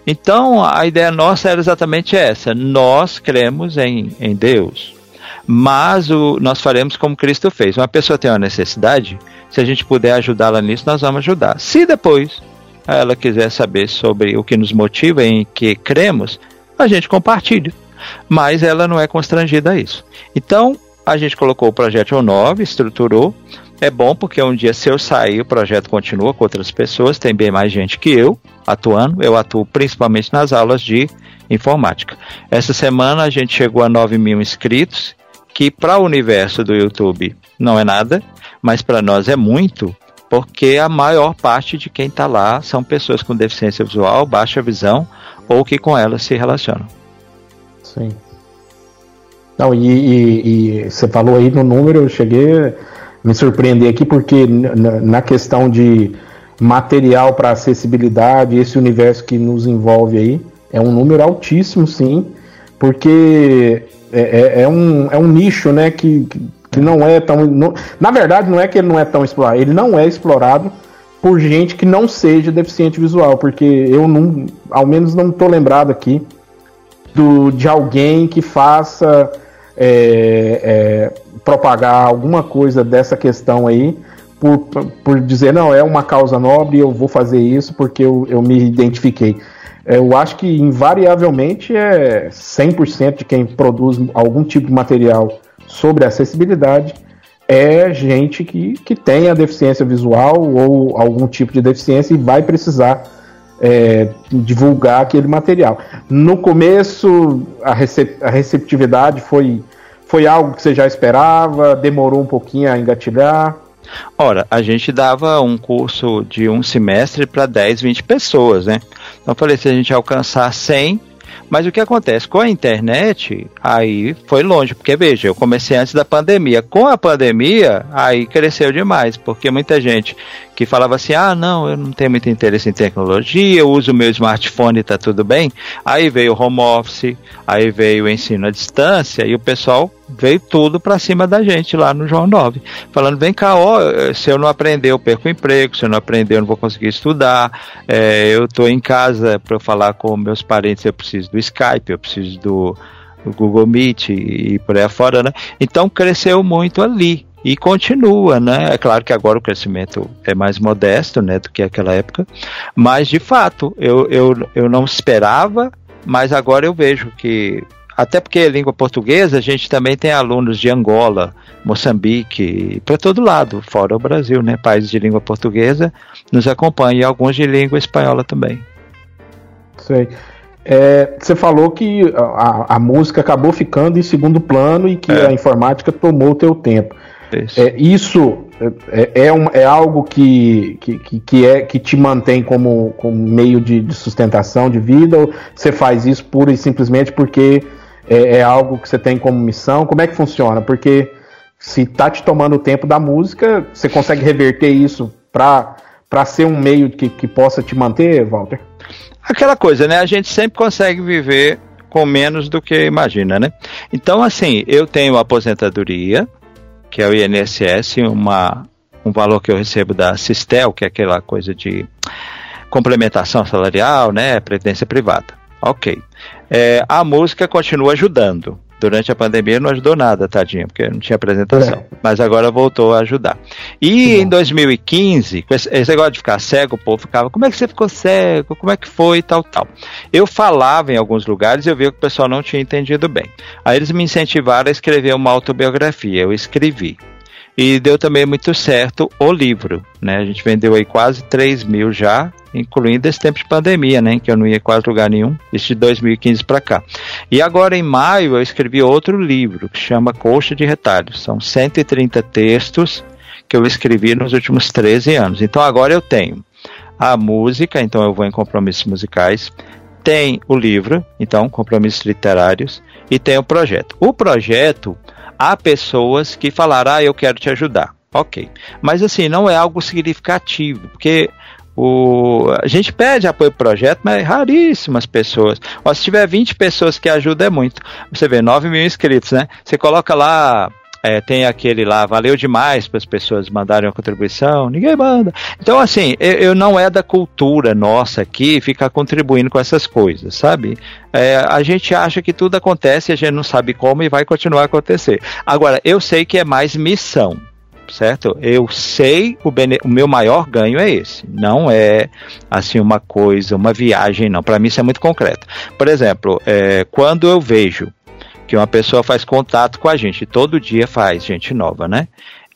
[SPEAKER 3] Então a ideia nossa era exatamente essa. Nós cremos em, em Deus mas o, nós faremos como Cristo fez. Uma pessoa tem uma necessidade, Se a gente puder ajudá-la nisso, nós vamos ajudar. Se depois ela quiser saber sobre o que nos motiva, em que cremos, a gente compartilha. Mas ela não é constrangida a isso. Então, a gente colocou o projeto O9, estruturou. É bom porque um dia, se eu sair, o projeto continua com outras pessoas, tem bem mais gente que eu atuando. Eu atuo principalmente nas aulas de informática. Essa semana a gente chegou a 9 mil inscritos, que para o universo do YouTube não é nada, mas para nós é muito, porque a maior parte de quem está lá são pessoas com deficiência visual, baixa visão ou que com elas se relacionam.
[SPEAKER 2] Sim. Não, e, e, e você falou aí no número, eu cheguei a me surpreender aqui, porque na questão de material para acessibilidade, esse universo que nos envolve aí, é um número altíssimo, sim, porque é, é, é um, é um nicho, né, que, que não é tão. Não, na verdade, não é que ele não é tão explorado, ele não é explorado por gente que não seja deficiente visual, porque eu não, ao menos não estou lembrado aqui do, de alguém que faça é, é, propagar alguma coisa dessa questão aí por, por dizer, não, é uma causa nobre, eu vou fazer isso porque eu, eu me identifiquei. Eu acho que invariavelmente é 100% de quem produz algum tipo de material sobre acessibilidade é gente que, que tem a deficiência visual ou algum tipo de deficiência e vai precisar é, divulgar aquele material. No começo, a, recep a receptividade foi, foi algo que você já esperava, demorou um pouquinho a engatilhar.
[SPEAKER 3] Ora, a gente dava um curso de um semestre para 10, 20 pessoas, né? Então eu falei, se a gente alcançar 100, mas o que acontece? Com a internet, aí foi longe, porque veja, eu comecei antes da pandemia. Com a pandemia, aí cresceu demais, porque muita gente que falava assim: ah, não, eu não tenho muito interesse em tecnologia, eu uso meu smartphone e tá tudo bem. Aí veio o home office, aí veio o ensino à distância e o pessoal veio tudo para cima da gente lá no João 9, falando: vem cá, ó, se eu não aprender, eu perco o emprego, se eu não aprender, eu não vou conseguir estudar. É, eu estou em casa para falar com meus parentes, eu preciso do Skype, eu preciso do, Google Meet e por aí afora, né? Então cresceu muito ali e continua, né? É claro que agora o crescimento é mais modesto, né, do que aquela época, mas de fato eu, eu, eu não esperava, mas agora eu vejo que até porque a língua portuguesa a gente também tem alunos de Angola, Moçambique, para todo lado, fora o Brasil, né? Países de língua portuguesa nos acompanham e alguns de língua espanhola também.
[SPEAKER 2] Sei. É, você falou que a, a, música acabou ficando em segundo plano e que é. a informática tomou o teu tempo. É, isso é, é, um, é algo que, que, que, é, que te mantém como, como meio de, de sustentação de vida ou você faz isso pura e simplesmente porque é, é, algo que você tem como missão? Como é que funciona? Porque se tá te tomando o tempo da música, você consegue reverter isso para ser um meio que, que possa te manter, Walter?
[SPEAKER 3] Aquela coisa, né? A gente sempre consegue viver com menos do que imagina, né? Então, assim, eu tenho aposentadoria, que é o INSS, uma, um valor que eu recebo da Sistel, que é aquela coisa de complementação salarial, né, previdência privada. Ok. É, a música continua ajudando. Durante a pandemia não ajudou nada, tadinha, porque não tinha apresentação. É. Mas agora voltou a ajudar. E em 2015, esse negócio de ficar cego, o povo ficava, como é que você ficou cego? Como é que foi? Tal, tal. Eu falava em alguns lugares e eu via que o pessoal não tinha entendido bem. Aí eles me incentivaram a escrever uma autobiografia. Eu escrevi. E deu também muito certo o livro, né? A gente vendeu aí quase 3 mil já, incluindo esse tempo de pandemia, né? Que eu não ia quase lugar nenhum, isso de 2015 para cá. E agora em maio eu escrevi outro livro que chama Coxa de Retalhos. São 130 textos que eu escrevi nos últimos 13 anos. Então agora eu tenho a música, então eu vou em compromissos musicais, tem o livro, então compromissos literários, e tem o projeto. O projeto há pessoas que falaram, ah, eu quero te ajudar. Ok. Mas assim, não é algo significativo, porque o, a gente pede apoio pro projeto, mas raríssimas pessoas. Ó, se tiver 20 pessoas que ajudam, é muito. Você vê, 9 mil inscritos, né? Você coloca lá é, tem aquele lá, valeu demais para as pessoas mandarem uma contribuição, ninguém manda. Então, assim, eu, eu, não é da cultura nossa aqui ficar contribuindo com essas coisas, sabe? É, a gente acha que tudo acontece, a gente não sabe como e vai continuar a acontecer. Agora, eu sei que é mais missão. certo? Eu sei o, bene... o meu maior ganho é esse. Não é assim uma coisa, uma viagem, não. Para mim isso é muito concreto. Por exemplo, é, quando eu vejo que uma pessoa faz contato com a gente, todo dia faz, gente nova, né?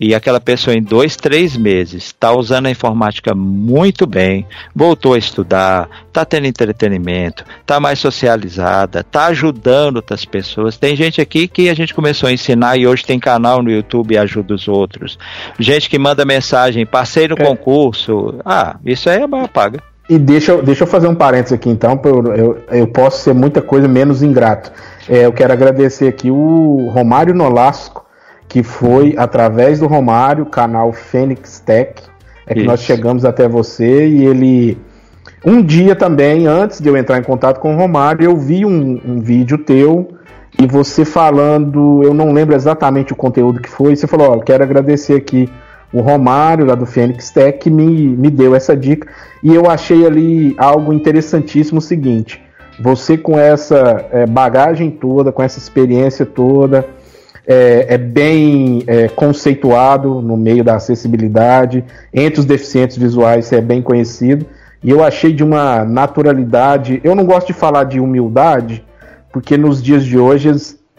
[SPEAKER 3] e aquela pessoa em dois, três meses está usando a informática muito bem, voltou a estudar, está tendo entretenimento, está mais socializada, está ajudando outras pessoas. Tem gente aqui que a gente começou a ensinar e hoje tem canal no YouTube e ajuda os outros. Gente que manda mensagem, passei no é. concurso. Ah, isso aí é maior paga.
[SPEAKER 2] E deixa, deixa eu fazer um parênteses aqui então, eu, eu, eu posso ser muita coisa menos ingrato. É, eu quero agradecer aqui o Romário Nolasco, que foi através do Romário, canal Fênix Tech, é que Isso. nós chegamos até você e ele. Um dia também, antes de eu entrar em contato com o Romário, eu vi um, um vídeo teu e você falando, eu não lembro exatamente o conteúdo que foi, você falou, ó, quero agradecer aqui o Romário, lá do Fênix Tech, que me, me deu essa dica, e eu achei ali algo interessantíssimo o seguinte, você com essa é, bagagem toda, com essa experiência toda, é, é bem é, conceituado no meio da acessibilidade, entre os deficientes visuais é bem conhecido, e eu achei de uma naturalidade. Eu não gosto de falar de humildade, porque nos dias de hoje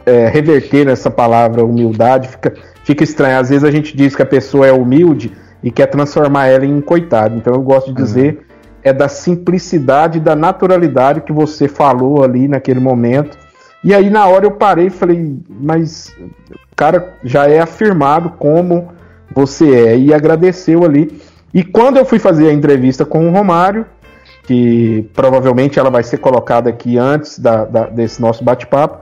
[SPEAKER 2] é, reverter essa palavra humildade fica, fica estranho. Às vezes a gente diz que a pessoa é humilde e quer transformar ela em coitado. Então eu gosto de dizer uhum. É da simplicidade, da naturalidade que você falou ali naquele momento e aí na hora eu parei e falei, mas o cara já é afirmado como você é e agradeceu ali. E quando eu fui fazer a entrevista com o Romário, que provavelmente ela vai ser colocada aqui antes da, da, desse nosso bate-papo,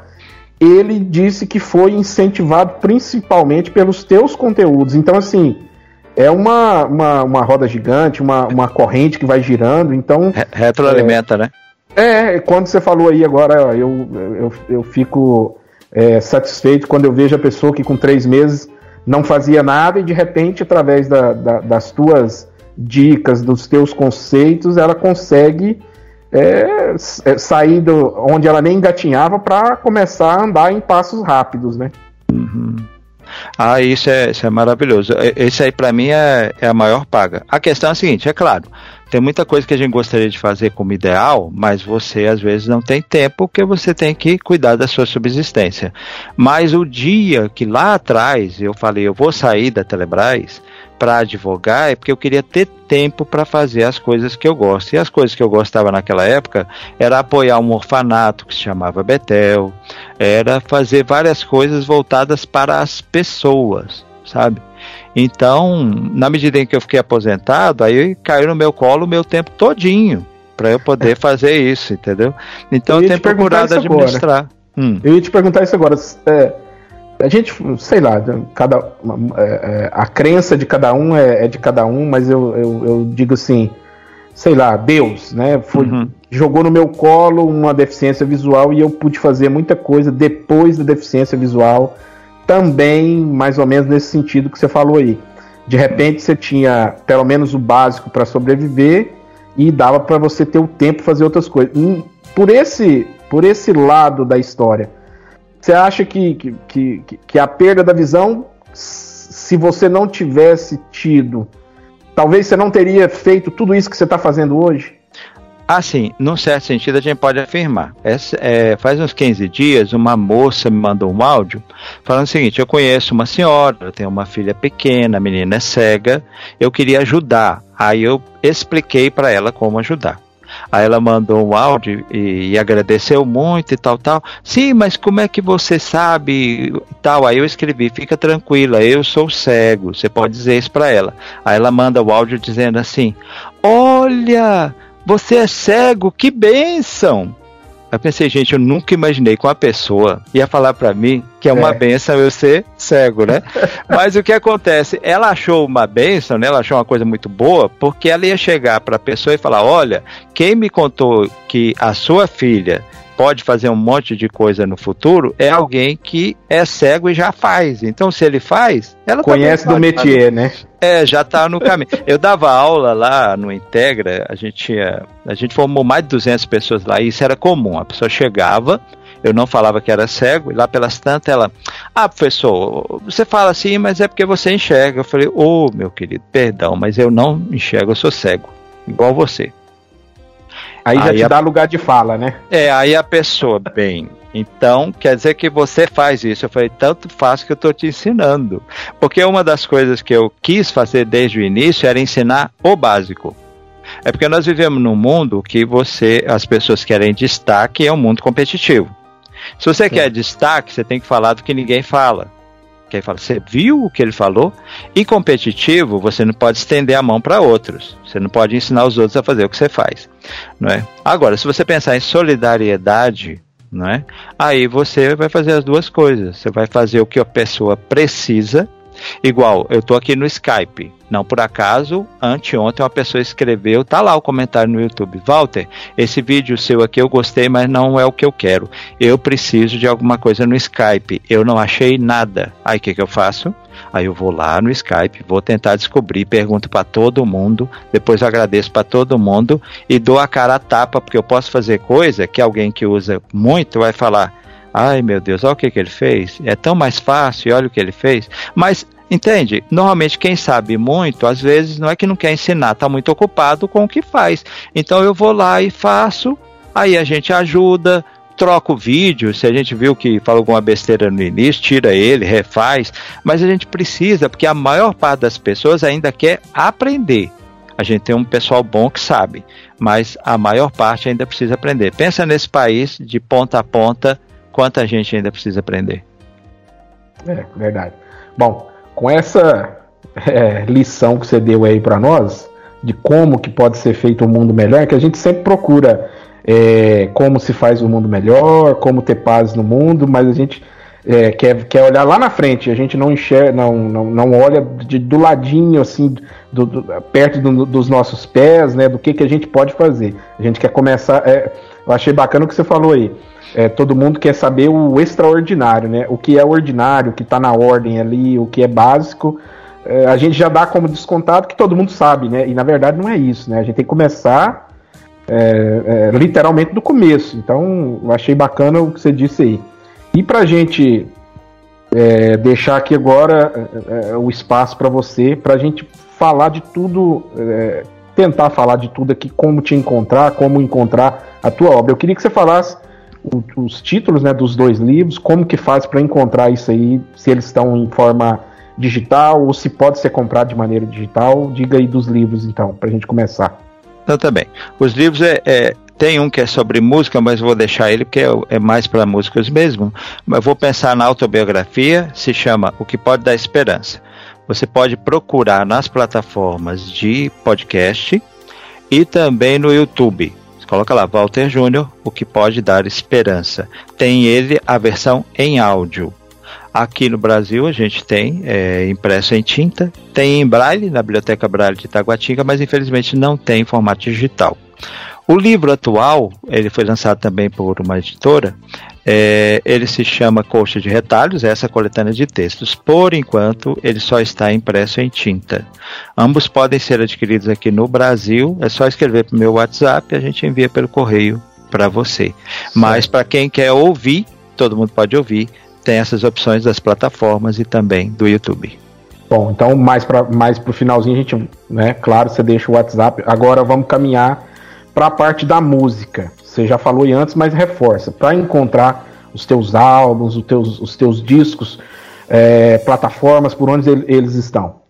[SPEAKER 2] ele disse que foi incentivado principalmente pelos teus conteúdos. Então, assim, é uma, uma, uma roda gigante, uma, uma corrente que vai girando. Então.
[SPEAKER 3] Retroalimenta, é, né?
[SPEAKER 2] É, quando você falou aí agora, eu, eu, eu fico é, satisfeito quando eu vejo a pessoa que com três meses não fazia nada e de repente, através da, da, das tuas dicas, dos teus conceitos, ela consegue é, é sair do, onde ela nem engatinhava para começar a andar em passos rápidos, né?
[SPEAKER 3] Uhum. Ah, isso é, isso é maravilhoso. Esse aí para mim é, é a maior paga. A questão é a seguinte, é claro, tem muita coisa que a gente gostaria de fazer como ideal, mas você às vezes não tem tempo porque você tem que cuidar da sua subsistência. Mas o dia que lá atrás eu falei, eu vou sair da Telebrás para advogar, é porque eu queria ter tempo para fazer as coisas que eu gosto. E as coisas que eu gostava naquela época era apoiar um orfanato que se chamava Betel, era fazer várias coisas voltadas para as pessoas, sabe? Então, na medida em que eu fiquei aposentado, aí caiu no meu colo o meu tempo todinho para eu poder fader isso, entendeu? Então eu, eu tenho procurado administrar.
[SPEAKER 2] Hum. Eu ia te perguntar isso agora. É, a gente, sei lá, cada, é, é, a crença de cada um é, é de cada um, mas eu, eu, eu, digo assim, sei lá, Deus, né? Foi, uhum. Jogou no meu colo uma deficiência visual e eu pude fazer muita coisa depois da deficiência visual também mais ou menos nesse sentido que você falou aí. De repente você tinha pelo menos o básico para sobreviver e dava para você ter o tempo fazer outras coisas. Por esse, por esse lado da história, você acha que, que, que, que a perda da visão, se você não tivesse tido, talvez você não teria feito tudo isso que você está fazendo hoje?
[SPEAKER 3] Assim, num certo sentido, a gente pode afirmar. Essa, é, faz uns 15 dias, uma moça me mandou um áudio falando o seguinte: eu conheço uma senhora, eu tenho uma filha pequena, a menina é cega, eu queria ajudar. Aí eu expliquei para ela como ajudar. Aí ela mandou um áudio e, e, agradeceu muito e tal, tal. Sim, mas como é que você sabe e tal? Aí eu escrevi, fica tranquila, eu sou cego. Você pode dizer isso para ela. Aí ela manda o áudio dizendo assim: Olha, você é cego, que bênção! Eu pensei, gente, eu nunca imaginei que uma pessoa ia falar para mim que é uma é. benção eu ser cego, né? Mas o que acontece? Ela achou uma benção, né? Ela achou uma coisa muito boa, porque ela ia chegar para a pessoa e falar: Olha, quem me contou que a sua filha pode fazer um monte de coisa no futuro é alguém que é cego e já faz. Então, se ele faz, ela
[SPEAKER 2] conhece do métier, fazer. né?
[SPEAKER 3] É, já tá no caminho. Eu dava aula lá no Integra, a gente tinha, a gente formou mais de 200 pessoas lá e isso era comum. A pessoa chegava eu não falava que era cego, e lá pelas tantas ela, ah, professor, você fala assim, mas é porque você enxerga. Eu falei, ô oh, meu querido, perdão, mas eu não enxergo, eu sou cego, igual você.
[SPEAKER 2] Aí já aí te a... dá lugar de fala, né?
[SPEAKER 3] É, aí a pessoa, bem, então, quer dizer que você faz isso. Eu falei, tanto faz que eu estou te ensinando. Porque uma das coisas que eu quis fazer desde o início era ensinar o básico. É porque nós vivemos num mundo que você, as pessoas querem destaque, é um mundo competitivo. Se você Sim. quer destaque, você tem que falar do que ninguém fala. Que aí fala, você viu o que ele falou? E competitivo, você não pode estender a mão para outros. Você não pode ensinar os outros a fazer o que você faz, não é? Agora, se você pensar em solidariedade, não é? Aí você vai fazer as duas coisas. Você vai fazer o que a pessoa precisa Igual, eu tô aqui no Skype. Não por acaso, anteontem uma pessoa escreveu, tá lá o comentário no YouTube. Walter, esse vídeo seu aqui eu gostei, mas não é o que eu quero. Eu preciso de alguma coisa no Skype. Eu não achei nada. Aí o que, que eu faço? Aí eu vou lá no Skype, vou tentar descobrir, pergunto para todo mundo, depois eu agradeço para todo mundo e dou a cara a tapa, porque eu posso fazer coisa que alguém que usa muito vai falar: Ai meu Deus, olha o que, que ele fez. É tão mais fácil, olha o que ele fez. Mas, entende? Normalmente quem sabe muito, às vezes não é que não quer ensinar, está muito ocupado com o que faz. Então eu vou lá e faço, aí a gente ajuda, troca o vídeo, se a gente viu que falou alguma besteira no início, tira ele, refaz, mas a gente precisa, porque a maior parte das pessoas ainda quer aprender. A gente tem um pessoal bom que sabe, mas a maior parte ainda precisa aprender. Pensa nesse país de ponta a ponta, quanta gente ainda precisa aprender.
[SPEAKER 2] É, verdade. Bom, com essa é, lição que você deu aí para nós, de como que pode ser feito um mundo melhor, que a gente sempre procura é, como se faz um mundo melhor, como ter paz no mundo, mas a gente é, quer, quer olhar lá na frente, a gente não enxerga, não, não, não olha de, do ladinho, assim, do, do, perto do, dos nossos pés, né, do que, que a gente pode fazer. A gente quer começar, é, eu achei bacana o que você falou aí, é, todo mundo quer saber o extraordinário, né? O que é ordinário, o que está na ordem ali, o que é básico. É, a gente já dá como descontado que todo mundo sabe, né? E na verdade não é isso, né? A gente tem que começar é, é literalmente do começo. Então, eu achei bacana o que você disse aí. E para a gente é, deixar aqui agora é, o espaço para você, para a gente falar de tudo tentar falar de tudo aqui, como te encontrar, como encontrar a tua obra. Eu queria que você falasse o, os títulos né, dos dois livros, como que faz para encontrar isso aí, se eles estão em forma digital ou se pode ser comprado de maneira digital. Diga aí dos livros, então, para a gente começar.
[SPEAKER 3] Então, também. Os livros é, é, tem um que é sobre música, mas vou deixar ele porque é, é mais para músicos mesmo. Mas vou pensar na autobiografia, se chama O que pode dar esperança. Você pode procurar nas plataformas de podcast e também no YouTube. Coloca lá, Walter Júnior, o que pode dar esperança. Tem ele a versão em áudio. Aqui no Brasil a gente tem é, impresso em tinta, tem em braille na Biblioteca Braille de Itaguatinga, mas infelizmente não tem em formato digital. O livro atual, ele foi lançado também por uma editora, é, ele se chama Coxa de Retalhos, essa coletânea de textos. Por enquanto, ele só está impresso em tinta. Ambos podem ser adquiridos aqui no Brasil, é só escrever para o meu WhatsApp e a gente envia pelo correio para você. Mas para quem quer ouvir, todo mundo pode ouvir, tem essas opções das plataformas e também do YouTube.
[SPEAKER 2] Bom, então mais para mais o finalzinho a gente, né, claro, você deixa o WhatsApp. Agora vamos caminhar para a parte da música. Você já falou antes, mas reforça. Para encontrar os teus álbuns, os teus, os teus discos, é, plataformas, por onde eles estão?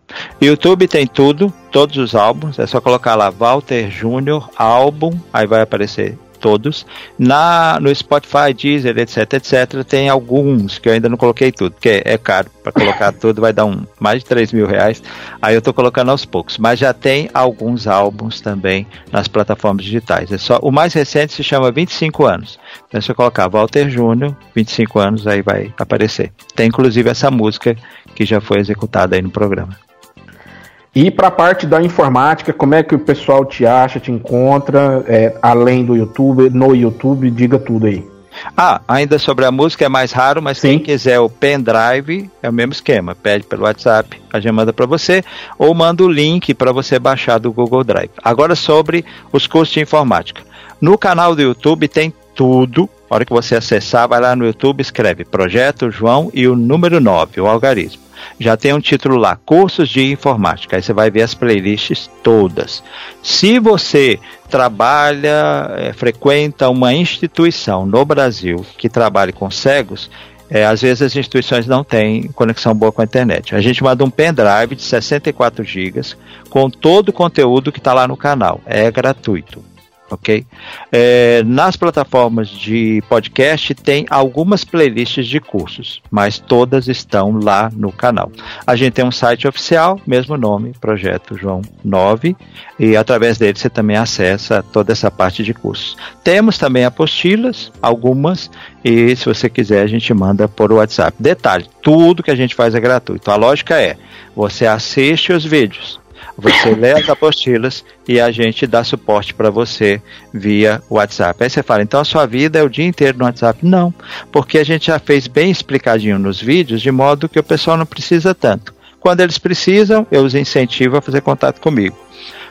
[SPEAKER 3] YouTube tem tudo, todos os álbuns. É só colocar lá Walter Júnior álbum, aí vai aparecer todos. Na, no Spotify, Deezer, etc, etc, tem alguns que eu ainda não coloquei tudo, porque é caro para colocar tudo, vai dar um, mais de 3 mil reais. Aí eu tô colocando aos poucos. Mas já tem alguns álbuns também nas plataformas digitais. É só, o mais recente se chama 25 anos. Então se eu colocar Walter Júnior, 25 anos, aí vai aparecer. Tem inclusive essa música que já foi executada aí no programa.
[SPEAKER 2] E para a parte da informática, como é que o pessoal te acha, te encontra, é, além do YouTube, no YouTube, diga tudo aí.
[SPEAKER 3] Ah, ainda sobre a música é mais raro, mas Sim. quem quiser o pendrive é o mesmo esquema. Pede pelo WhatsApp, a gente manda para você, ou manda o link para você baixar do Google Drive. Agora sobre os cursos de informática. No canal do YouTube tem tudo A hora que você acessar, vai lá no YouTube, escreve Projeto João e o número 9, o algarismo. Já tem um título lá, Cursos de Informática. Aí você vai ver as playlists todas. Se você trabalha, é, frequenta uma instituição no Brasil que trabalhe com cegos, é, às vezes as instituições não têm conexão boa com a internet. A gente manda um pendrive de 64 GB com todo o conteúdo que está lá no canal. É gratuito ok? É, nas plataformas de podcast tem algumas playlists de cursos, mas todas estão lá no canal. A gente tem um site oficial, mesmo nome, Projeto João 9, e através dele você também acessa toda essa parte de cursos. Temos também apostilas, algumas, e se você quiser a gente manda por WhatsApp. Detalhe, tudo que a gente faz é gratuito. A lógica é, você assiste os vídeos, você lê as apostilas e a gente dá suporte para você via WhatsApp. Aí você fala, então a sua vida é o dia inteiro no WhatsApp? Não, porque a gente já fez bem explicadinho nos vídeos, de modo que o pessoal não precisa tanto. Quando eles precisam, eu os incentivo a fazer contato comigo.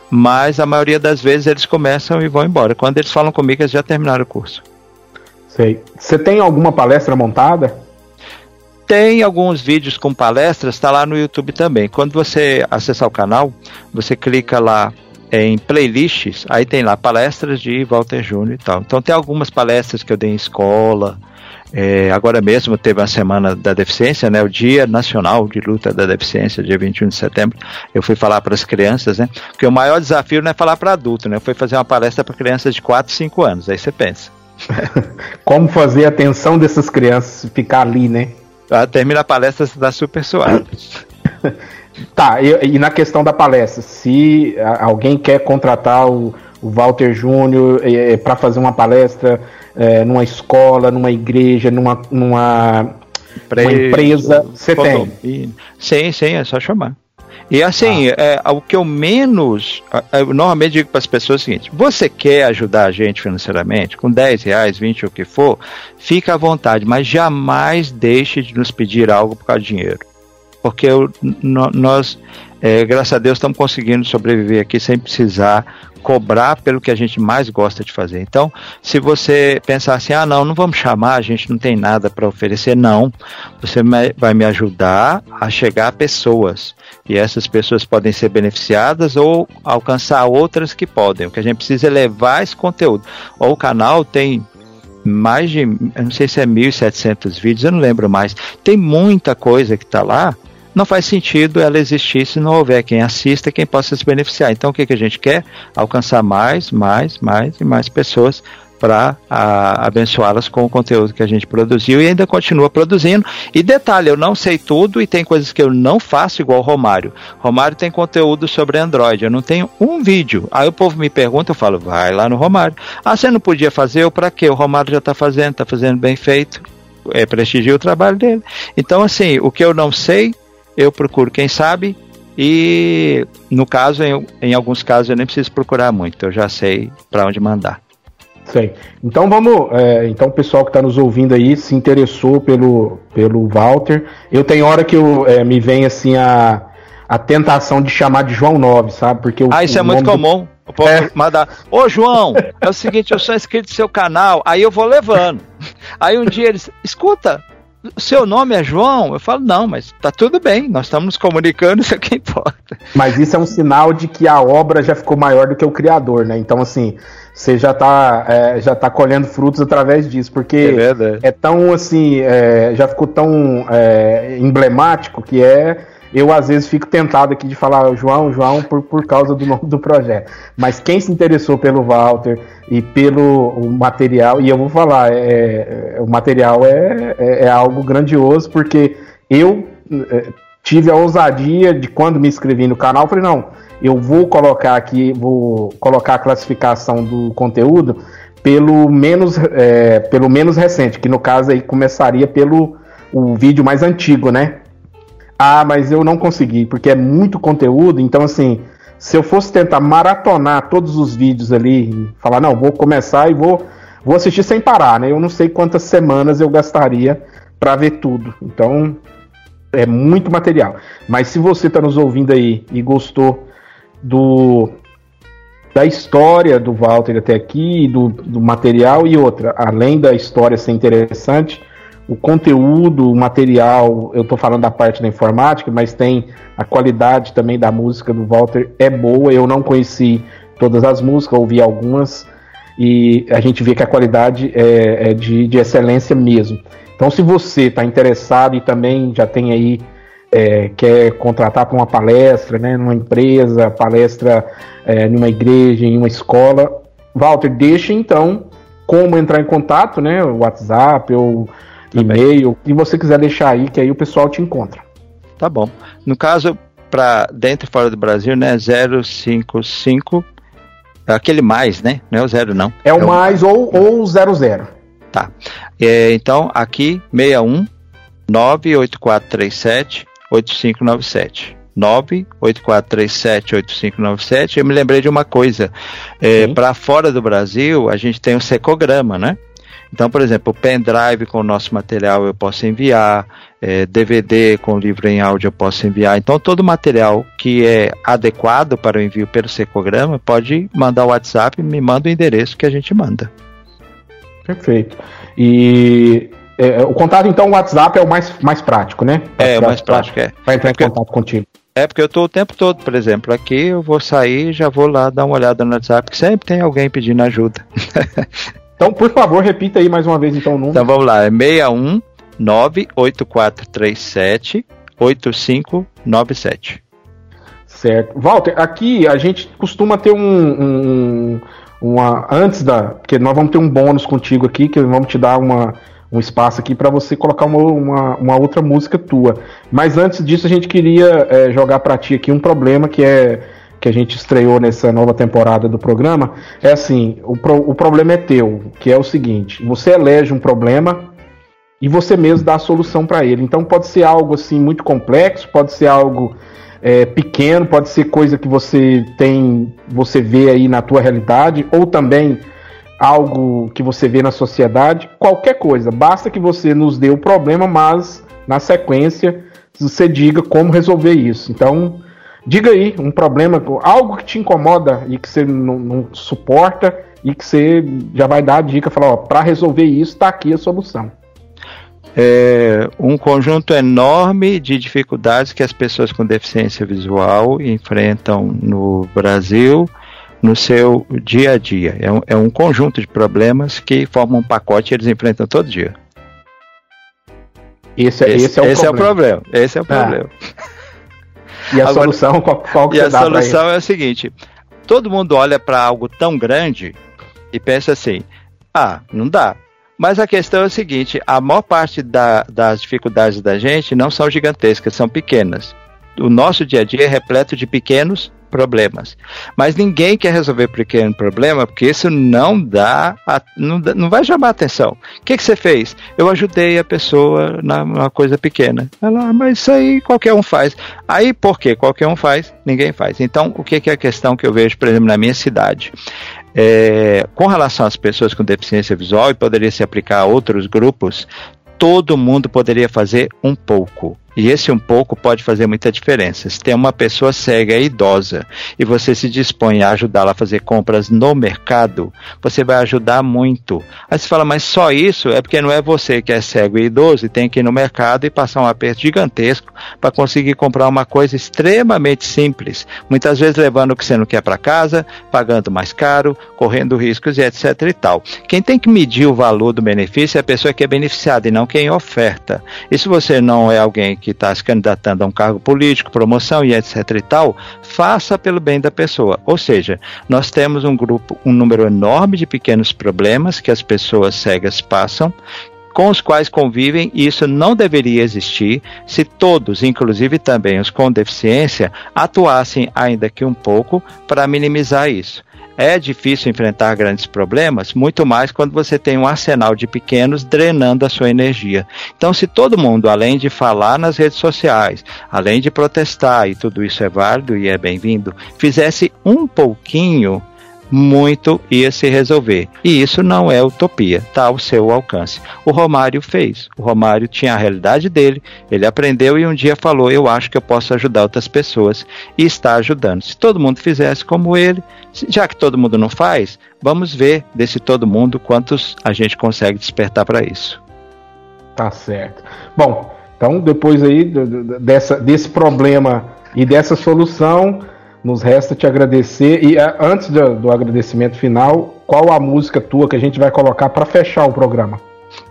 [SPEAKER 3] Mas a maioria das vezes eles começam e vão embora. Quando eles falam comigo, eles já terminaram o curso.
[SPEAKER 2] Sei. Você tem alguma palestra montada?
[SPEAKER 3] Tem alguns vídeos com palestras, está lá no YouTube também. Quando você acessar o canal, você clica lá em playlists, aí tem lá palestras de Walter Júnior e tal. Então tem algumas palestras que eu dei em escola. É, agora mesmo teve a semana da deficiência, né, o Dia Nacional de Luta da Deficiência, dia 21 de setembro. Eu fui falar para as crianças, né? Porque o maior desafio não é falar para adulto, né? Foi fazer uma palestra para crianças de 4, 5 anos. Aí você pensa.
[SPEAKER 2] Como fazer a atenção dessas crianças ficar ali, né?
[SPEAKER 3] Ah, termina a palestra, você está super suave.
[SPEAKER 2] tá, e, e, na questão da palestra, se alguém quer contratar o, o Walter Júnior é, para fazer uma palestra é, numa escola, numa igreja, numa, numa, numa empresa, você tem?
[SPEAKER 3] Sim, sim, é só chamar. E assim, ah. é, o que eu menos. Eu normalmente digo para as pessoas é o seguinte: você quer ajudar a gente financeiramente, com 10 reais, 20 o que for, fica à vontade, mas jamais deixe de nos pedir algo por causa de dinheiro. Porque eu, nós, é, graças a Deus, estamos conseguindo sobreviver aqui sem precisar cobrar pelo que a gente mais gosta de fazer. Então, se você pensar assim, ah, não, não vamos chamar, a gente não tem nada para oferecer, não. Você vai me ajudar a chegar a pessoas. E essas pessoas podem ser beneficiadas ou alcançar outras que podem. O que a gente precisa é levar esse conteúdo. Ou o canal tem mais de, eu não sei se é 1.700 vídeos, eu não lembro mais. Tem muita coisa que está lá não faz sentido ela existir se não houver quem assista, quem possa se beneficiar. Então, o que, que a gente quer? Alcançar mais, mais, mais e mais pessoas para abençoá-las com o conteúdo que a gente produziu e ainda continua produzindo. E detalhe, eu não sei tudo e tem coisas que eu não faço igual o Romário. Romário tem conteúdo sobre Android, eu não tenho um vídeo. Aí o povo me pergunta, eu falo, vai lá no Romário. Ah, você não podia fazer? Eu para quê? O Romário já está fazendo, está fazendo bem feito. É, prestigia o trabalho dele. Então, assim, o que eu não sei, eu procuro quem sabe e no caso, em, em alguns casos eu nem preciso procurar muito, eu já sei para onde mandar.
[SPEAKER 2] Sei. Então vamos. É, então o pessoal que está nos ouvindo aí se interessou pelo, pelo Walter. Eu tenho hora que eu, é, me vem assim a, a tentação de chamar de João 9, sabe? Porque
[SPEAKER 3] o, ah, isso é muito comum. Do... É. Mandar, ô João, é o seguinte, eu sou inscrito no seu canal, aí eu vou levando. Aí um dia eles, escuta, seu nome é João? Eu falo, não, mas tá tudo bem, nós estamos nos comunicando, isso é o que importa.
[SPEAKER 2] Mas isso é um sinal de que a obra já ficou maior do que o criador, né? Então, assim, você já tá, é, já tá colhendo frutos através disso, porque é, é tão, assim, é, já ficou tão é, emblemático que é eu às vezes fico tentado aqui de falar João, João, por, por causa do nome do projeto. Mas quem se interessou pelo Walter e pelo material, e eu vou falar, é, é, o material é, é, algo grandioso, porque eu tive a ousadia de quando me inscrevi no canal, falei, não, eu vou colocar aqui, vou colocar a classificação do conteúdo pelo menos, é, pelo menos recente, que no caso aí começaria pelo o vídeo mais antigo, né? Ah, mas eu não consegui, porque é muito conteúdo, então assim, se eu fosse tentar maratonar todos os vídeos ali, falar, não, vou começar e vou, vou assistir sem parar, né? Eu não sei quantas semanas eu gastaria para ver tudo. Então, é muito material. Mas se você está nos ouvindo aí e gostou do da história do Walter até aqui, do, do material e outra. Além da história ser interessante, o conteúdo, o material, eu estou falando da parte da informática, mas tem a qualidade também da música do Walter é boa. Eu não conheci todas as músicas, ouvi algumas e a gente vê que a qualidade é, é de, de, excelência mesmo. Então, se você está interessado e também já tem aí é, quer contratar para uma palestra, né, numa empresa, palestra é, numa igreja, em uma escola, Walter, deixe então como entrar em contato, né, WhatsApp ou e-mail, e você quiser deixar aí, que aí o pessoal te encontra.
[SPEAKER 3] Tá bom. No caso, para dentro e fora do Brasil, né, 055, é aquele mais, né? Não é o zero, não.
[SPEAKER 2] É o é mais o... ou, ou 00.
[SPEAKER 3] Tá. É, então, aqui, 61 98437 8597. 984378597. Eu me lembrei de uma coisa. É, para fora do Brasil, a gente tem o secograma, né? Então, por exemplo, o pendrive com o nosso material eu posso enviar, é, DVD com livro em áudio eu posso enviar. Então, todo material que é adequado para o envio pelo secograma pode mandar o WhatsApp, me manda o endereço que a gente manda.
[SPEAKER 2] Perfeito. E é, o contato, então, o WhatsApp é o mais, mais prático, né?
[SPEAKER 3] É, o mais prático, é.
[SPEAKER 2] Para entrar em contato contigo.
[SPEAKER 3] É, porque eu estou o tempo todo, por exemplo, aqui eu vou sair já vou lá dar uma olhada no WhatsApp, que sempre tem alguém pedindo ajuda.
[SPEAKER 2] Então, por favor, repita aí mais uma vez então o número.
[SPEAKER 3] Então vamos lá, é 61 98437 8597.
[SPEAKER 2] Certo. Walter, aqui a gente costuma ter um, um, uma antes da, porque nós vamos ter um bônus contigo aqui que vamos te dar uma um espaço aqui para você colocar uma, uma, uma, outra música tua. Mas antes disso a gente queria é, jogar para ti aqui um problema que é que a gente estreou nessa nova temporada do programa, é assim, o, pro, o problema é teu, que é o seguinte, você elege um problema e você mesmo dá a solução para ele. Então pode ser algo assim muito complexo, pode ser algo é, pequeno, pode ser coisa que você tem, você vê aí na tua realidade, ou também algo que você vê na sociedade, qualquer coisa. Basta que você nos dê o problema, mas na sequência você diga como resolver isso. Então Diga aí um problema, algo que te incomoda e que você não, não suporta e que você já vai dar a dica, falar, para resolver isso está aqui a solução.
[SPEAKER 3] É um conjunto enorme de dificuldades que as pessoas com deficiência visual enfrentam no Brasil no seu dia a dia. É um, é um conjunto de problemas que formam um pacote e eles enfrentam todo dia.
[SPEAKER 2] Esse, esse, esse, é, o
[SPEAKER 3] esse é, o problema. Esse é o ah. problema.
[SPEAKER 2] E a Agora, solução, qual, qual que
[SPEAKER 3] E a solução é a seguinte: todo mundo olha para algo tão grande e pensa assim: ah, não dá. Mas a questão é a seguinte: a maior parte da, das dificuldades da gente não são gigantescas, são pequenas. O nosso dia a dia é repleto de pequenos problemas. Mas ninguém quer resolver pequeno problema porque isso não dá, não, não vai chamar atenção. O que, que você fez? Eu ajudei a pessoa na, numa coisa pequena. Ela, ah, mas isso aí qualquer um faz. Aí por que qualquer um faz? Ninguém faz. Então, o que, que é a questão que eu vejo, por exemplo, na minha cidade? É, com relação às pessoas com deficiência visual, e poderia se aplicar a outros grupos, todo mundo poderia fazer um pouco. E esse um pouco pode fazer muita diferença. Se tem uma pessoa cega e idosa e você se dispõe a ajudá-la a fazer compras no mercado, você vai ajudar muito. Aí você fala, mas só isso é porque não é você que é cego e idoso e tem que ir no mercado e passar um aperto gigantesco para conseguir comprar uma coisa extremamente simples. Muitas vezes levando o que você não quer para casa, pagando mais caro, correndo riscos e etc e tal. Quem tem que medir o valor do benefício é a pessoa que é beneficiada e não quem oferta. E se você não é alguém que que está se candidatando a um cargo político, promoção e etc e tal, faça pelo bem da pessoa. Ou seja, nós temos um grupo, um número enorme de pequenos problemas que as pessoas cegas passam, com os quais convivem, e isso não deveria existir se todos, inclusive também os com deficiência, atuassem ainda que um pouco para minimizar isso. É difícil enfrentar grandes problemas, muito mais quando você tem um arsenal de pequenos drenando a sua energia. Então, se todo mundo, além de falar nas redes sociais, além de protestar, e tudo isso é válido e é bem-vindo, fizesse um pouquinho muito ia se resolver. E isso não é utopia, está ao seu alcance. O Romário fez. O Romário tinha a realidade dele, ele aprendeu e um dia falou: Eu acho que eu posso ajudar outras pessoas. E está ajudando. Se todo mundo fizesse como ele, já que todo mundo não faz, vamos ver desse todo mundo quantos a gente consegue despertar para isso.
[SPEAKER 2] Tá certo. Bom, então depois aí dessa, desse problema e dessa solução nos resta te agradecer. E antes do, do agradecimento final, qual a música tua que a gente vai colocar para fechar o programa?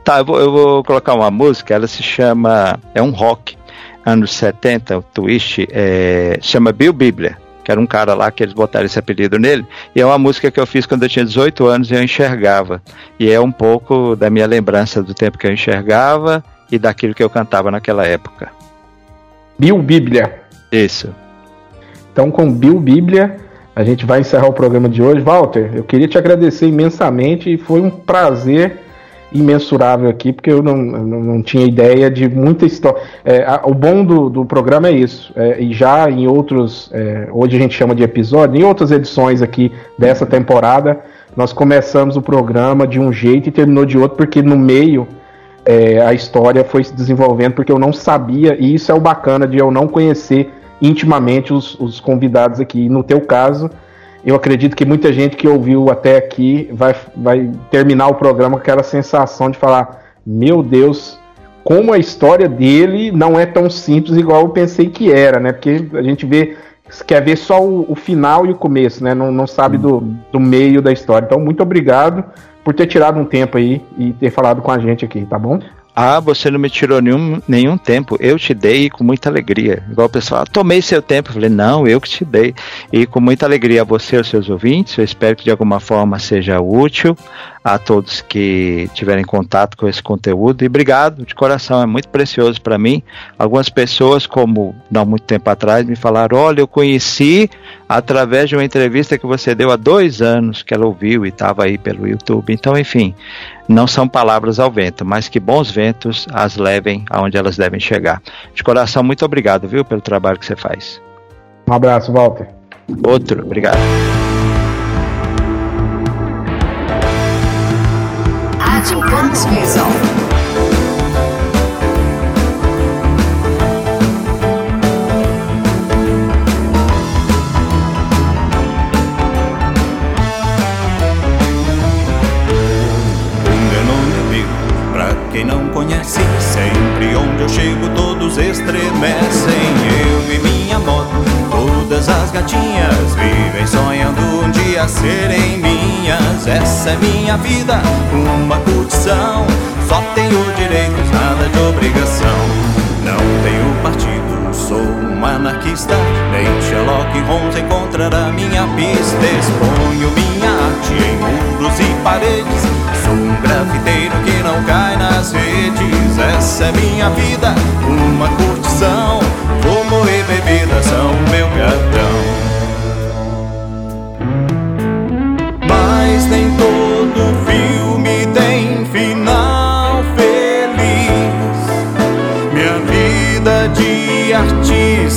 [SPEAKER 3] Tá, eu vou, eu vou, colocar uma música, ela se chama. É um rock, anos 70, o twist, é, chama Bill Bíblia, que era um cara lá que eles botaram esse apelido nele, e é uma música que eu fiz quando eu tinha 18 anos e eu enxergava. E é um pouco da minha lembrança do tempo que eu enxergava e daquilo que eu cantava naquela época.
[SPEAKER 2] Bill Bíblia.
[SPEAKER 3] Isso.
[SPEAKER 2] Então, com Bill Bíblia, a gente vai encerrar o programa de hoje. Walter, eu queria te agradecer imensamente e foi um prazer imensurável aqui, porque eu não, não, não tinha ideia de muita história. É, o bom do, do programa é isso, é, e já em outros, é, hoje a gente chama de episódio, em outras edições aqui dessa temporada, nós começamos o programa de um jeito e terminou de outro, porque no meio é, a história foi se desenvolvendo, porque eu não sabia, e isso é o bacana de eu não conhecer intimamente os, os convidados aqui. No teu caso, eu acredito que muita gente que ouviu até aqui vai, vai terminar o programa com aquela sensação de falar: meu Deus, como a história dele não é tão simples igual eu pensei que era, né? Porque a gente vê quer ver só o, o final e o começo, né? Não, não sabe do, do meio da história. Então, muito obrigado por ter tirado um tempo aí e ter falado com a gente aqui, tá bom?
[SPEAKER 3] Ah, você não me tirou nenhum, nenhum tempo. Eu te dei com muita alegria. Igual o pessoal, tomei seu tempo. Eu falei, não, eu que te dei. E com muita alegria a você e aos seus ouvintes. Eu espero que de alguma forma seja útil a todos que tiverem contato com esse conteúdo. E obrigado de coração, é muito precioso para mim. Algumas pessoas, como não muito tempo atrás, me falaram: olha, eu conheci através de uma entrevista que você deu há dois anos, que ela ouviu e estava aí pelo YouTube. Então, enfim, não são palavras ao vento, mas que bons ventos as levem aonde elas devem chegar. De coração, muito obrigado, viu, pelo trabalho que você faz.
[SPEAKER 2] Um abraço, Walter.
[SPEAKER 3] Outro, obrigado.
[SPEAKER 4] Quem não conhece, sempre onde eu chego todos estremecem. Eu e minha moto, todas as gatinhas vivem sonhando um dia serem. Essa é minha vida, uma curtição. Só tenho direitos, nada de obrigação. Não tenho partido, sou um anarquista. Nem Sherlock Holmes encontrará minha pista. Exponho minha arte em muros e paredes. Sou um grafiteiro que não cai nas redes. Essa é minha vida, uma curtição. Fumo e bebida são meu cartão.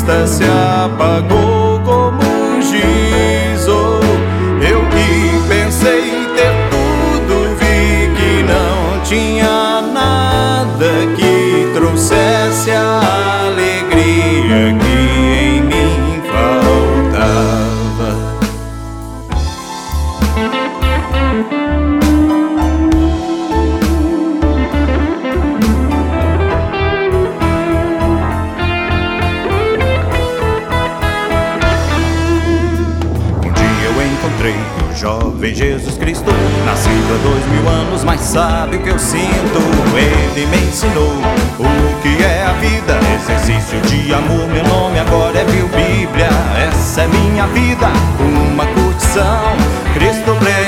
[SPEAKER 4] Artista se apagou há dois mil anos, mas sabe o que eu sinto? Ele me ensinou o que é a vida, exercício de amor. Meu nome agora é Bill Bíblia, essa é minha vida, uma curtição. Cristo preencheu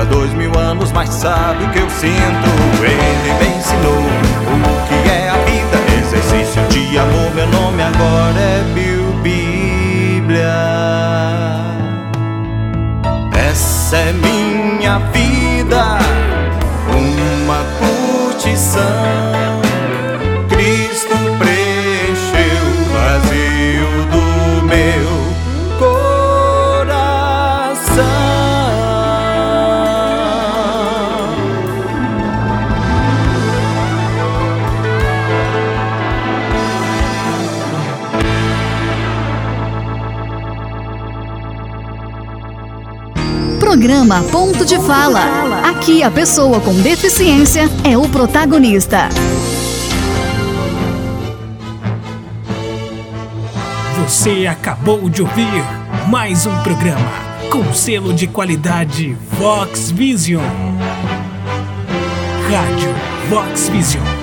[SPEAKER 4] Há dois mil anos, mas sabe o que eu sinto. Ele me ensinou o que é a vida. Exercício de amor, meu nome agora é Bill Bíblia Essa é minha vida. Uma curtição.
[SPEAKER 1] Programa Ponto de Fala. Aqui a pessoa com deficiência é o protagonista.
[SPEAKER 8] Você acabou de ouvir mais um programa com selo de qualidade Vox Vision. Rádio Vox Vision